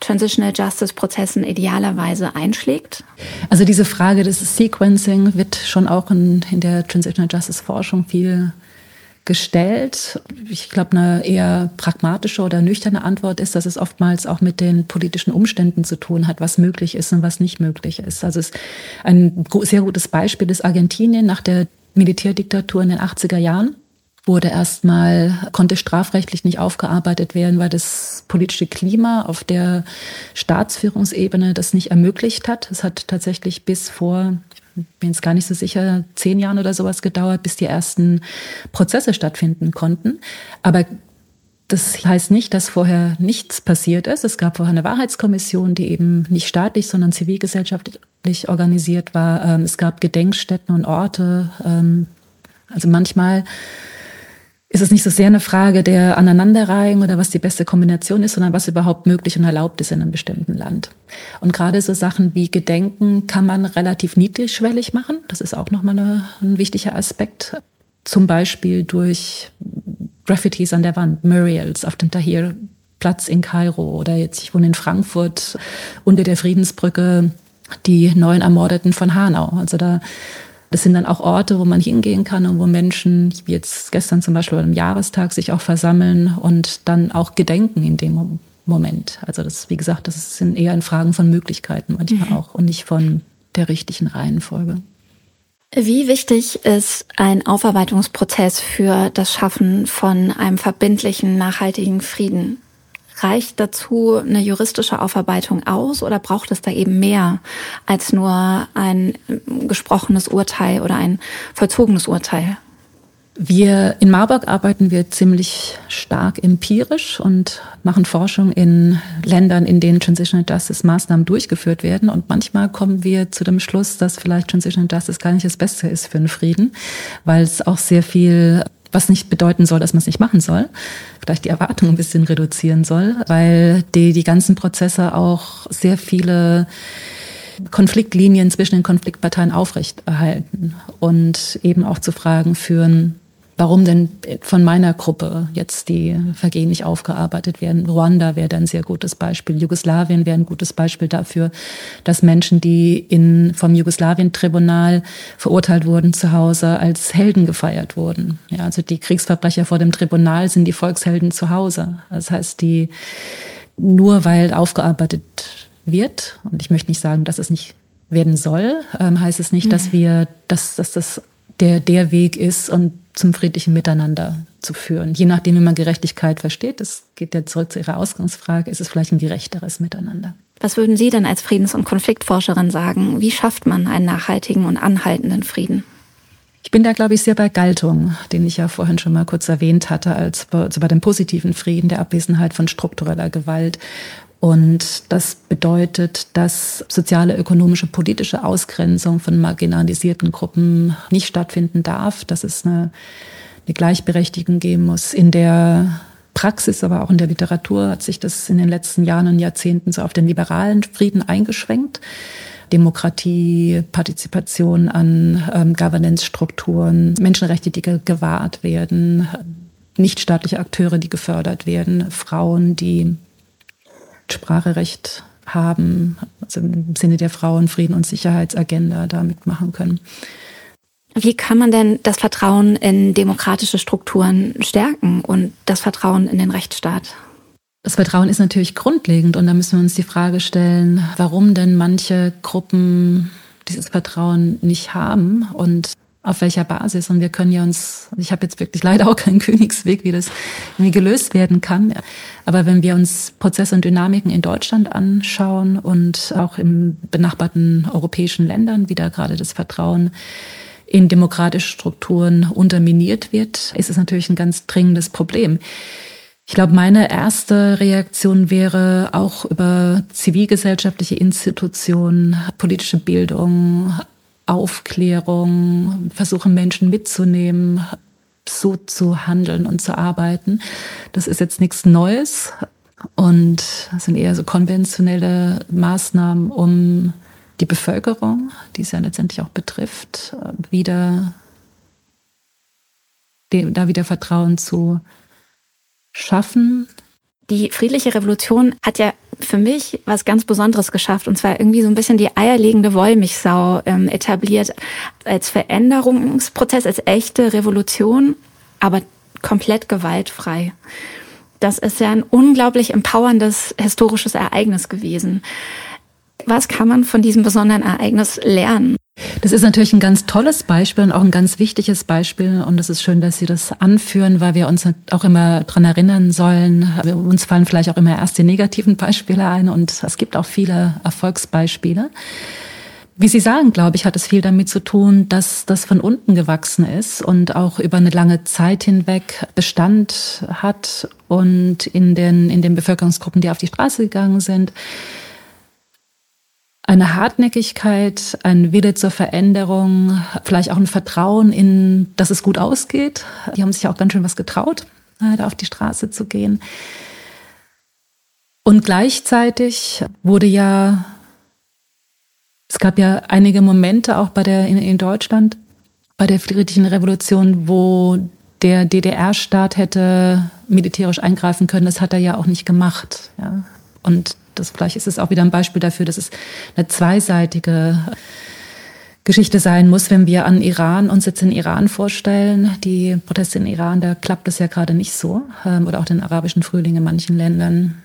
Transitional Justice Prozessen idealerweise einschlägt? Also diese Frage des Sequencing wird schon auch in, in der Transitional Justice Forschung viel gestellt. Ich glaube, eine eher pragmatische oder nüchterne Antwort ist, dass es oftmals auch mit den politischen Umständen zu tun hat, was möglich ist und was nicht möglich ist. Also es ein sehr gutes Beispiel ist Argentinien nach der Militärdiktatur in den 80er Jahren wurde erstmal, konnte strafrechtlich nicht aufgearbeitet werden, weil das politische Klima auf der Staatsführungsebene das nicht ermöglicht hat. Es hat tatsächlich bis vor bin jetzt gar nicht so sicher, zehn Jahren oder sowas gedauert, bis die ersten Prozesse stattfinden konnten. Aber das heißt nicht, dass vorher nichts passiert ist. Es gab vorher eine Wahrheitskommission, die eben nicht staatlich, sondern zivilgesellschaftlich organisiert war. Ähm, es gab Gedenkstätten und Orte. Ähm, also manchmal ist es nicht so sehr eine Frage der Aneinanderreihung oder was die beste Kombination ist, sondern was überhaupt möglich und erlaubt ist in einem bestimmten Land. Und gerade so Sachen wie Gedenken kann man relativ niedrigschwellig machen. Das ist auch nochmal eine, ein wichtiger Aspekt. Zum Beispiel durch Graffitis an der Wand, Muriels auf dem Tahir Platz in Kairo oder jetzt, ich wohne in Frankfurt unter der Friedensbrücke die neuen Ermordeten von Hanau. Also da das sind dann auch Orte, wo man hingehen kann und wo Menschen, wie jetzt gestern zum Beispiel am Jahrestag, sich auch versammeln und dann auch gedenken in dem Moment. Also das, wie gesagt, das sind eher in Fragen von Möglichkeiten manchmal mhm. auch und nicht von der richtigen Reihenfolge. Wie wichtig ist ein Aufarbeitungsprozess für das Schaffen von einem verbindlichen, nachhaltigen Frieden? Reicht dazu eine juristische Aufarbeitung aus oder braucht es da eben mehr als nur ein gesprochenes Urteil oder ein vollzogenes Urteil? Wir in Marburg arbeiten wir ziemlich stark empirisch und machen Forschung in Ländern, in denen Transitional Justice Maßnahmen durchgeführt werden. Und manchmal kommen wir zu dem Schluss, dass vielleicht Transitional Justice gar nicht das Beste ist für den Frieden, weil es auch sehr viel was nicht bedeuten soll, dass man es nicht machen soll, vielleicht die Erwartungen ein bisschen reduzieren soll, weil die, die ganzen Prozesse auch sehr viele Konfliktlinien zwischen den Konfliktparteien aufrechterhalten und eben auch zu Fragen führen, warum denn von meiner Gruppe jetzt die Vergehen nicht aufgearbeitet werden. Ruanda wäre ein sehr gutes Beispiel. Jugoslawien wäre ein gutes Beispiel dafür, dass Menschen, die in, vom Jugoslawien-Tribunal verurteilt wurden zu Hause, als Helden gefeiert wurden. Ja, also die Kriegsverbrecher vor dem Tribunal sind die Volkshelden zu Hause. Das heißt, die nur weil aufgearbeitet wird, und ich möchte nicht sagen, dass es nicht werden soll, ähm, heißt es nicht, dass mhm. wir, dass, dass das der, der Weg ist und zum friedlichen Miteinander zu führen. Je nachdem, wie man Gerechtigkeit versteht, das geht ja zurück zu Ihrer Ausgangsfrage, ist es vielleicht ein gerechteres Miteinander. Was würden Sie denn als Friedens- und Konfliktforscherin sagen? Wie schafft man einen nachhaltigen und anhaltenden Frieden? Ich bin da, glaube ich, sehr bei Galtung, den ich ja vorhin schon mal kurz erwähnt hatte, als bei, also bei dem positiven Frieden, der Abwesenheit von struktureller Gewalt und das bedeutet, dass soziale, ökonomische, politische Ausgrenzung von marginalisierten Gruppen nicht stattfinden darf, dass es eine, eine Gleichberechtigung geben muss. In der Praxis, aber auch in der Literatur hat sich das in den letzten Jahren und Jahrzehnten so auf den liberalen Frieden eingeschwenkt. Demokratie, Partizipation an ähm, Governance-Strukturen, Menschenrechte, die gewahrt werden, nichtstaatliche Akteure, die gefördert werden, Frauen, die Spracherecht haben, also im Sinne der Frauen, Frieden und Sicherheitsagenda da mitmachen können. Wie kann man denn das Vertrauen in demokratische Strukturen stärken und das Vertrauen in den Rechtsstaat? Das Vertrauen ist natürlich grundlegend und da müssen wir uns die Frage stellen, warum denn manche Gruppen dieses Vertrauen nicht haben und auf welcher Basis. Und wir können ja uns, ich habe jetzt wirklich leider auch keinen Königsweg, wie das irgendwie gelöst werden kann. Aber wenn wir uns Prozesse und Dynamiken in Deutschland anschauen und auch in benachbarten europäischen Ländern, wie da gerade das Vertrauen in demokratische Strukturen unterminiert wird, ist es natürlich ein ganz dringendes Problem. Ich glaube, meine erste Reaktion wäre auch über zivilgesellschaftliche Institutionen, politische Bildung, Aufklärung, versuchen Menschen mitzunehmen, so zu handeln und zu arbeiten. Das ist jetzt nichts Neues und das sind eher so konventionelle Maßnahmen, um die Bevölkerung, die es ja letztendlich auch betrifft, wieder da wieder Vertrauen zu schaffen, die friedliche Revolution hat ja für mich was ganz Besonderes geschafft und zwar irgendwie so ein bisschen die eierlegende Wollmilchsau ähm, etabliert als Veränderungsprozess, als echte Revolution, aber komplett gewaltfrei. Das ist ja ein unglaublich empowerndes historisches Ereignis gewesen. Was kann man von diesem besonderen Ereignis lernen? Das ist natürlich ein ganz tolles Beispiel und auch ein ganz wichtiges Beispiel. Und es ist schön, dass Sie das anführen, weil wir uns auch immer dran erinnern sollen. Uns fallen vielleicht auch immer erst die negativen Beispiele ein und es gibt auch viele Erfolgsbeispiele. wie Sie sagen, glaube ich, hat es viel damit zu tun, dass das von unten gewachsen ist und auch über eine lange Zeit hinweg Bestand hat und in den, in den Bevölkerungsgruppen, die auf die Straße gegangen sind, eine Hartnäckigkeit, ein Wille zur Veränderung, vielleicht auch ein Vertrauen in, dass es gut ausgeht. Die haben sich auch ganz schön was getraut, äh, da auf die Straße zu gehen. Und gleichzeitig wurde ja es gab ja einige Momente auch bei der, in, in Deutschland, bei der friedlichen Revolution, wo der DDR-Staat hätte militärisch eingreifen können. Das hat er ja auch nicht gemacht. Ja. Und das vielleicht ist es auch wieder ein Beispiel dafür, dass es eine zweiseitige Geschichte sein muss, wenn wir an Iran uns jetzt in Iran vorstellen. Die Proteste in Iran, da klappt es ja gerade nicht so. Ähm, oder auch den arabischen Frühling in manchen Ländern.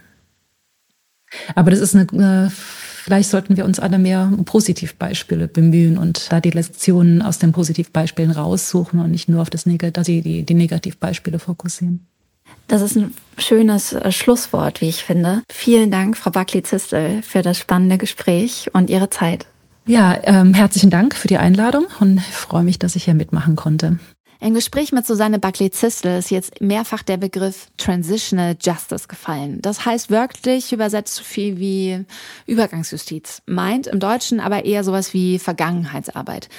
Aber das ist eine Vielleicht sollten wir uns alle mehr um Positivbeispiele bemühen und da die Lektionen aus den Positivbeispielen raussuchen und nicht nur auf das die, die, die Negativbeispiele fokussieren. Das ist ein schönes äh, Schlusswort, wie ich finde. Vielen Dank, Frau Backli-Zistel, für das spannende Gespräch und Ihre Zeit. Ja, ähm, herzlichen Dank für die Einladung und ich freue mich, dass ich hier mitmachen konnte. Im Gespräch mit Susanne Buckley-Zistel ist jetzt mehrfach der Begriff Transitional Justice gefallen. Das heißt wörtlich übersetzt so viel wie Übergangsjustiz. Meint im Deutschen aber eher sowas wie Vergangenheitsarbeit.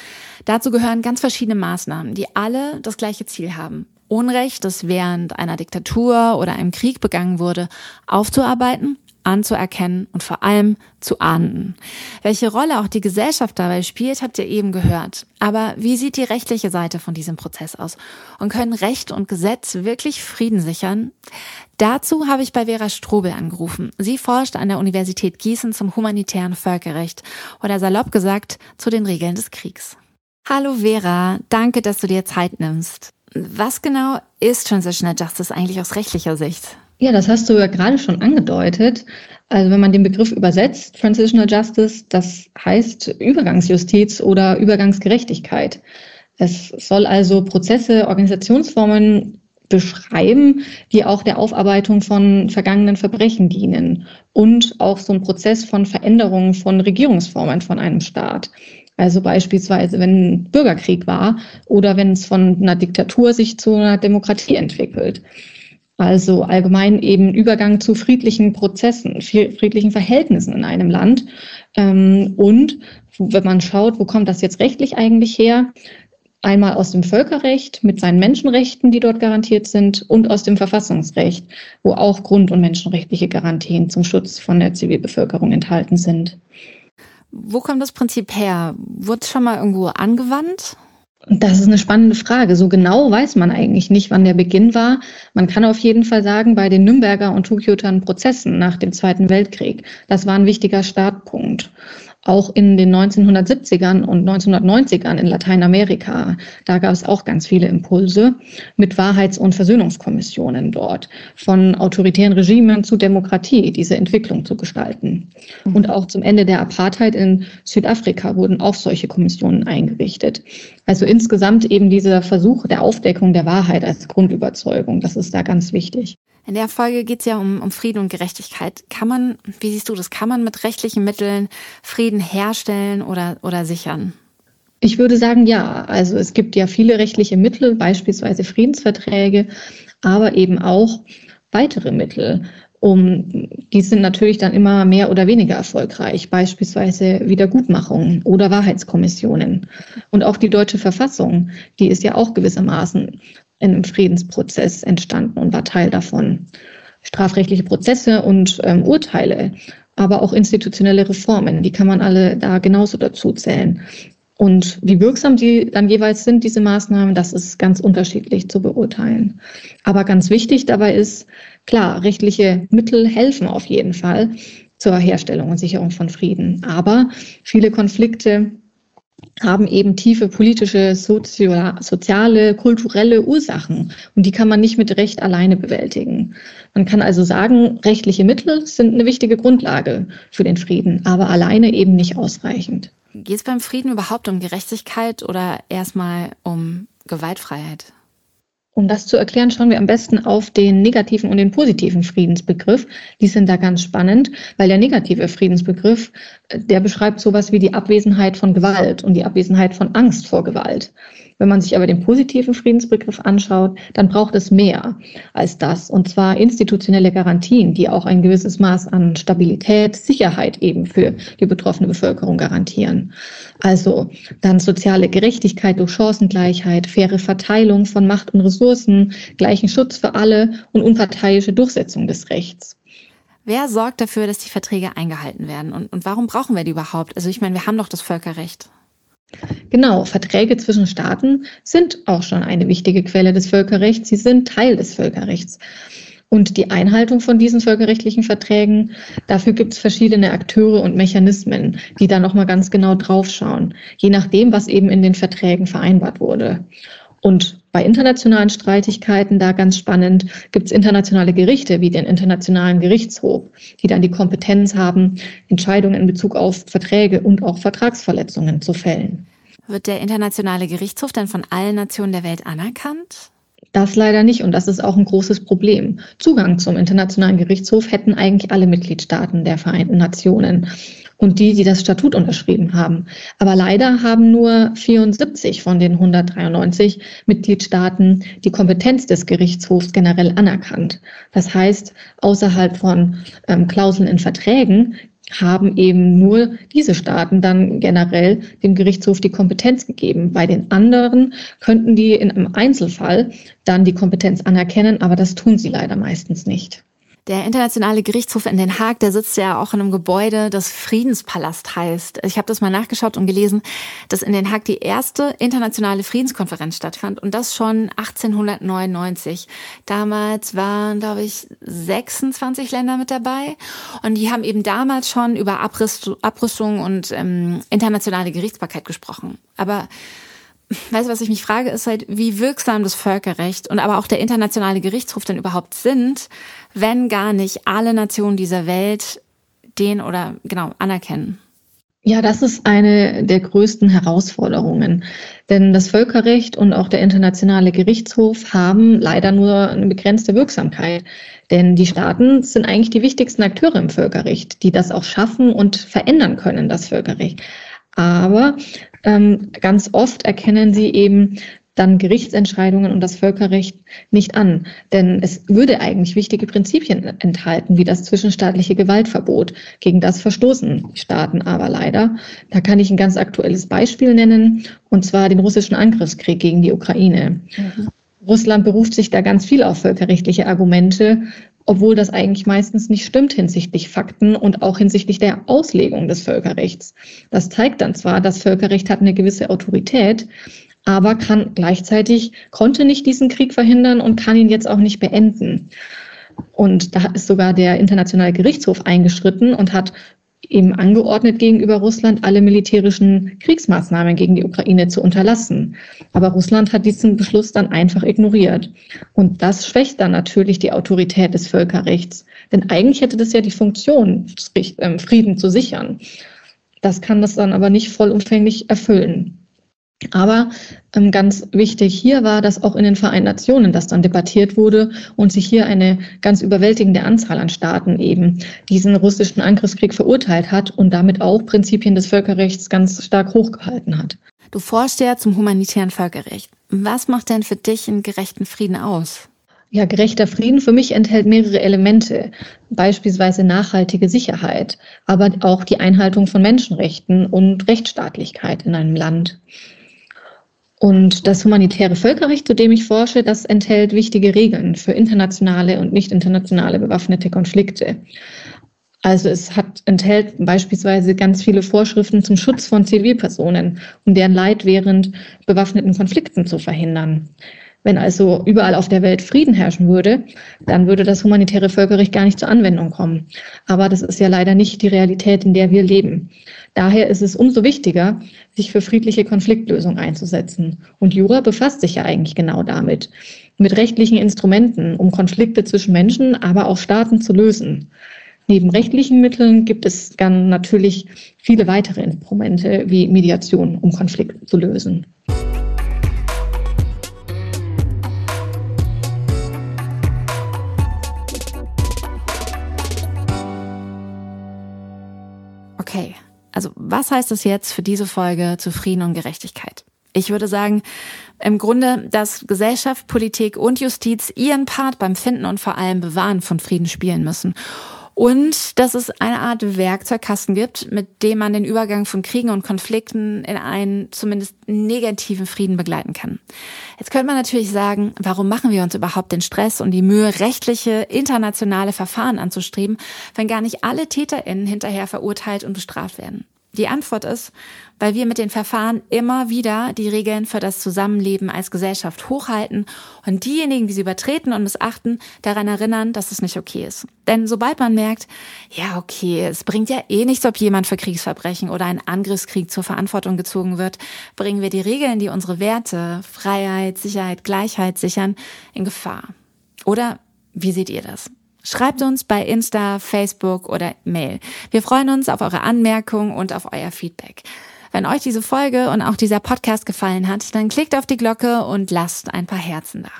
Dazu gehören ganz verschiedene Maßnahmen, die alle das gleiche Ziel haben. Unrecht, das während einer Diktatur oder einem Krieg begangen wurde, aufzuarbeiten anzuerkennen und vor allem zu ahnden. Welche Rolle auch die Gesellschaft dabei spielt, habt ihr eben gehört. Aber wie sieht die rechtliche Seite von diesem Prozess aus? Und können Recht und Gesetz wirklich Frieden sichern? Dazu habe ich bei Vera Strobel angerufen. Sie forscht an der Universität Gießen zum humanitären Völkerrecht oder salopp gesagt zu den Regeln des Kriegs. Hallo Vera, danke, dass du dir Zeit nimmst. Was genau ist Transitional Justice eigentlich aus rechtlicher Sicht? Ja, das hast du ja gerade schon angedeutet. Also wenn man den Begriff übersetzt, Transitional Justice, das heißt Übergangsjustiz oder Übergangsgerechtigkeit. Es soll also Prozesse, Organisationsformen beschreiben, die auch der Aufarbeitung von vergangenen Verbrechen dienen und auch so ein Prozess von Veränderung von Regierungsformen von einem Staat. Also beispielsweise, wenn ein Bürgerkrieg war oder wenn es von einer Diktatur sich zu einer Demokratie entwickelt. Also allgemein eben Übergang zu friedlichen Prozessen, friedlichen Verhältnissen in einem Land. Ähm, und wenn man schaut, wo kommt das jetzt rechtlich eigentlich her? Einmal aus dem Völkerrecht mit seinen Menschenrechten, die dort garantiert sind, und aus dem Verfassungsrecht, wo auch grund- und menschenrechtliche Garantien zum Schutz von der Zivilbevölkerung enthalten sind. Wo kommt das Prinzip her? Wurde es schon mal irgendwo angewandt? Das ist eine spannende Frage. So genau weiß man eigentlich nicht, wann der Beginn war. Man kann auf jeden Fall sagen, bei den Nürnberger und Tokioter Prozessen nach dem Zweiten Weltkrieg, das war ein wichtiger Startpunkt auch in den 1970ern und 1990ern in Lateinamerika. Da gab es auch ganz viele Impulse mit Wahrheits- und Versöhnungskommissionen dort, von autoritären Regimen zu Demokratie, diese Entwicklung zu gestalten. Mhm. Und auch zum Ende der Apartheid in Südafrika wurden auch solche Kommissionen eingerichtet. Also insgesamt eben dieser Versuch der Aufdeckung der Wahrheit als Grundüberzeugung, das ist da ganz wichtig. In der Folge geht es ja um, um Frieden und Gerechtigkeit. Kann man, wie siehst du das, kann man mit rechtlichen Mitteln Frieden herstellen oder, oder sichern? Ich würde sagen, ja. Also es gibt ja viele rechtliche Mittel, beispielsweise Friedensverträge, aber eben auch weitere Mittel. Um, die sind natürlich dann immer mehr oder weniger erfolgreich, beispielsweise Wiedergutmachungen oder Wahrheitskommissionen. Und auch die deutsche Verfassung, die ist ja auch gewissermaßen in einem Friedensprozess entstanden und war Teil davon. Strafrechtliche Prozesse und ähm, Urteile, aber auch institutionelle Reformen, die kann man alle da genauso dazu zählen. Und wie wirksam die dann jeweils sind, diese Maßnahmen, das ist ganz unterschiedlich zu beurteilen. Aber ganz wichtig dabei ist, klar, rechtliche Mittel helfen auf jeden Fall zur Herstellung und Sicherung von Frieden. Aber viele Konflikte haben eben tiefe politische, soziale, kulturelle Ursachen. Und die kann man nicht mit Recht alleine bewältigen. Man kann also sagen, rechtliche Mittel sind eine wichtige Grundlage für den Frieden, aber alleine eben nicht ausreichend. Geht es beim Frieden überhaupt um Gerechtigkeit oder erstmal um Gewaltfreiheit? Um das zu erklären, schauen wir am besten auf den negativen und den positiven Friedensbegriff. Die sind da ganz spannend, weil der negative Friedensbegriff, der beschreibt sowas wie die Abwesenheit von Gewalt und die Abwesenheit von Angst vor Gewalt. Wenn man sich aber den positiven Friedensbegriff anschaut, dann braucht es mehr als das. Und zwar institutionelle Garantien, die auch ein gewisses Maß an Stabilität, Sicherheit eben für die betroffene Bevölkerung garantieren. Also dann soziale Gerechtigkeit durch Chancengleichheit, faire Verteilung von Macht und Ressourcen, gleichen Schutz für alle und unparteiische Durchsetzung des Rechts. Wer sorgt dafür, dass die Verträge eingehalten werden? Und, und warum brauchen wir die überhaupt? Also ich meine, wir haben doch das Völkerrecht. Genau, Verträge zwischen Staaten sind auch schon eine wichtige Quelle des Völkerrechts. Sie sind Teil des Völkerrechts. Und die Einhaltung von diesen völkerrechtlichen Verträgen, dafür gibt es verschiedene Akteure und Mechanismen, die da nochmal ganz genau draufschauen, je nachdem, was eben in den Verträgen vereinbart wurde. Und bei internationalen Streitigkeiten, da ganz spannend, gibt es internationale Gerichte wie den Internationalen Gerichtshof, die dann die Kompetenz haben, Entscheidungen in Bezug auf Verträge und auch Vertragsverletzungen zu fällen. Wird der Internationale Gerichtshof dann von allen Nationen der Welt anerkannt? Das leider nicht und das ist auch ein großes Problem. Zugang zum Internationalen Gerichtshof hätten eigentlich alle Mitgliedstaaten der Vereinten Nationen und die, die das Statut unterschrieben haben. Aber leider haben nur 74 von den 193 Mitgliedstaaten die Kompetenz des Gerichtshofs generell anerkannt. Das heißt, außerhalb von ähm, Klauseln in Verträgen haben eben nur diese Staaten dann generell dem Gerichtshof die Kompetenz gegeben. Bei den anderen könnten die in einem Einzelfall dann die Kompetenz anerkennen, aber das tun sie leider meistens nicht. Der Internationale Gerichtshof in Den Haag, der sitzt ja auch in einem Gebäude, das Friedenspalast heißt. Ich habe das mal nachgeschaut und gelesen, dass in Den Haag die erste internationale Friedenskonferenz stattfand und das schon 1899. Damals waren, glaube ich, 26 Länder mit dabei und die haben eben damals schon über Abrüstung und ähm, internationale Gerichtsbarkeit gesprochen. Aber weißt du, was ich mich frage, ist halt, wie wirksam das Völkerrecht und aber auch der internationale Gerichtshof denn überhaupt sind, wenn gar nicht alle Nationen dieser Welt den oder genau anerkennen. Ja, das ist eine der größten Herausforderungen. Denn das Völkerrecht und auch der Internationale Gerichtshof haben leider nur eine begrenzte Wirksamkeit. Denn die Staaten sind eigentlich die wichtigsten Akteure im Völkerrecht, die das auch schaffen und verändern können, das Völkerrecht. Aber ähm, ganz oft erkennen sie eben dann Gerichtsentscheidungen und das Völkerrecht nicht an. Denn es würde eigentlich wichtige Prinzipien enthalten, wie das zwischenstaatliche Gewaltverbot. Gegen das verstoßen die Staaten aber leider. Da kann ich ein ganz aktuelles Beispiel nennen, und zwar den russischen Angriffskrieg gegen die Ukraine. Mhm. Russland beruft sich da ganz viel auf völkerrechtliche Argumente, obwohl das eigentlich meistens nicht stimmt hinsichtlich Fakten und auch hinsichtlich der Auslegung des Völkerrechts. Das zeigt dann zwar, das Völkerrecht hat eine gewisse Autorität, aber kann gleichzeitig konnte nicht diesen Krieg verhindern und kann ihn jetzt auch nicht beenden. Und da ist sogar der Internationale Gerichtshof eingeschritten und hat eben angeordnet gegenüber Russland, alle militärischen Kriegsmaßnahmen gegen die Ukraine zu unterlassen. Aber Russland hat diesen Beschluss dann einfach ignoriert. Und das schwächt dann natürlich die Autorität des Völkerrechts. Denn eigentlich hätte das ja die Funktion, ähm, Frieden zu sichern. Das kann das dann aber nicht vollumfänglich erfüllen. Aber ähm, ganz wichtig hier war, dass auch in den Vereinten Nationen das dann debattiert wurde und sich hier eine ganz überwältigende Anzahl an Staaten eben diesen russischen Angriffskrieg verurteilt hat und damit auch Prinzipien des Völkerrechts ganz stark hochgehalten hat. Du forschst ja zum humanitären Völkerrecht. Was macht denn für dich einen gerechten Frieden aus? Ja, gerechter Frieden für mich enthält mehrere Elemente, beispielsweise nachhaltige Sicherheit, aber auch die Einhaltung von Menschenrechten und Rechtsstaatlichkeit in einem Land. Und das humanitäre Völkerrecht, zu dem ich forsche, das enthält wichtige Regeln für internationale und nicht internationale bewaffnete Konflikte. Also es hat, enthält beispielsweise ganz viele Vorschriften zum Schutz von Zivilpersonen, um deren Leid während bewaffneten Konflikten zu verhindern. Wenn also überall auf der Welt Frieden herrschen würde, dann würde das humanitäre Völkerrecht gar nicht zur Anwendung kommen. Aber das ist ja leider nicht die Realität, in der wir leben. Daher ist es umso wichtiger, sich für friedliche Konfliktlösung einzusetzen. Und Jura befasst sich ja eigentlich genau damit, mit rechtlichen Instrumenten, um Konflikte zwischen Menschen, aber auch Staaten zu lösen. Neben rechtlichen Mitteln gibt es dann natürlich viele weitere Instrumente wie Mediation, um Konflikte zu lösen. Okay, also was heißt das jetzt für diese Folge zu Frieden und Gerechtigkeit? Ich würde sagen, im Grunde, dass Gesellschaft, Politik und Justiz ihren Part beim Finden und vor allem Bewahren von Frieden spielen müssen. Und dass es eine Art Werkzeugkasten gibt, mit dem man den Übergang von Kriegen und Konflikten in einen zumindest negativen Frieden begleiten kann. Jetzt könnte man natürlich sagen, warum machen wir uns überhaupt den Stress und die Mühe, rechtliche internationale Verfahren anzustreben, wenn gar nicht alle TäterInnen hinterher verurteilt und bestraft werden? Die Antwort ist, weil wir mit den Verfahren immer wieder die Regeln für das Zusammenleben als Gesellschaft hochhalten und diejenigen, die sie übertreten und missachten, daran erinnern, dass es nicht okay ist. Denn sobald man merkt, ja, okay, es bringt ja eh nichts, ob jemand für Kriegsverbrechen oder einen Angriffskrieg zur Verantwortung gezogen wird, bringen wir die Regeln, die unsere Werte, Freiheit, Sicherheit, Gleichheit sichern, in Gefahr. Oder wie seht ihr das? Schreibt uns bei Insta, Facebook oder Mail. Wir freuen uns auf eure Anmerkungen und auf euer Feedback. Wenn euch diese Folge und auch dieser Podcast gefallen hat, dann klickt auf die Glocke und lasst ein paar Herzen da.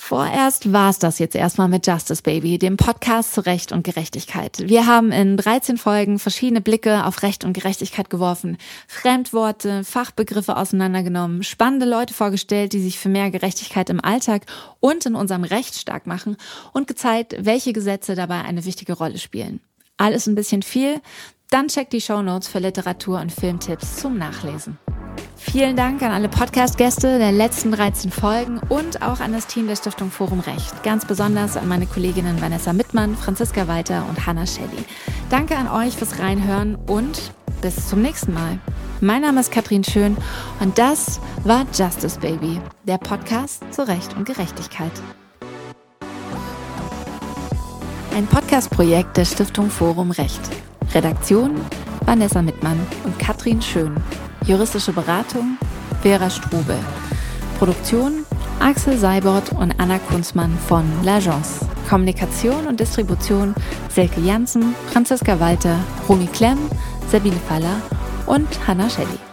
Vorerst war's das jetzt erstmal mit Justice Baby, dem Podcast zu Recht und Gerechtigkeit. Wir haben in 13 Folgen verschiedene Blicke auf Recht und Gerechtigkeit geworfen, Fremdworte, Fachbegriffe auseinandergenommen, spannende Leute vorgestellt, die sich für mehr Gerechtigkeit im Alltag und in unserem Recht stark machen und gezeigt, welche Gesetze dabei eine wichtige Rolle spielen. Alles ein bisschen viel? Dann checkt die Show Notes für Literatur und Filmtipps zum Nachlesen. Vielen Dank an alle Podcast-Gäste der letzten 13 Folgen und auch an das Team der Stiftung Forum Recht. Ganz besonders an meine Kolleginnen Vanessa Mittmann, Franziska Walter und Hannah Shelley. Danke an euch fürs Reinhören und bis zum nächsten Mal. Mein Name ist Katrin Schön und das war Justice Baby, der Podcast zu Recht und Gerechtigkeit. Ein Podcast-Projekt der Stiftung Forum Recht. Redaktion Vanessa Mittmann und Katrin Schön. Juristische Beratung Vera Strubel. Produktion Axel Seibert und Anna Kunzmann von L'Agence. Kommunikation und Distribution Selke Janssen, Franziska Walter, Romy Klemm, Sabine Faller und Hannah Shelley.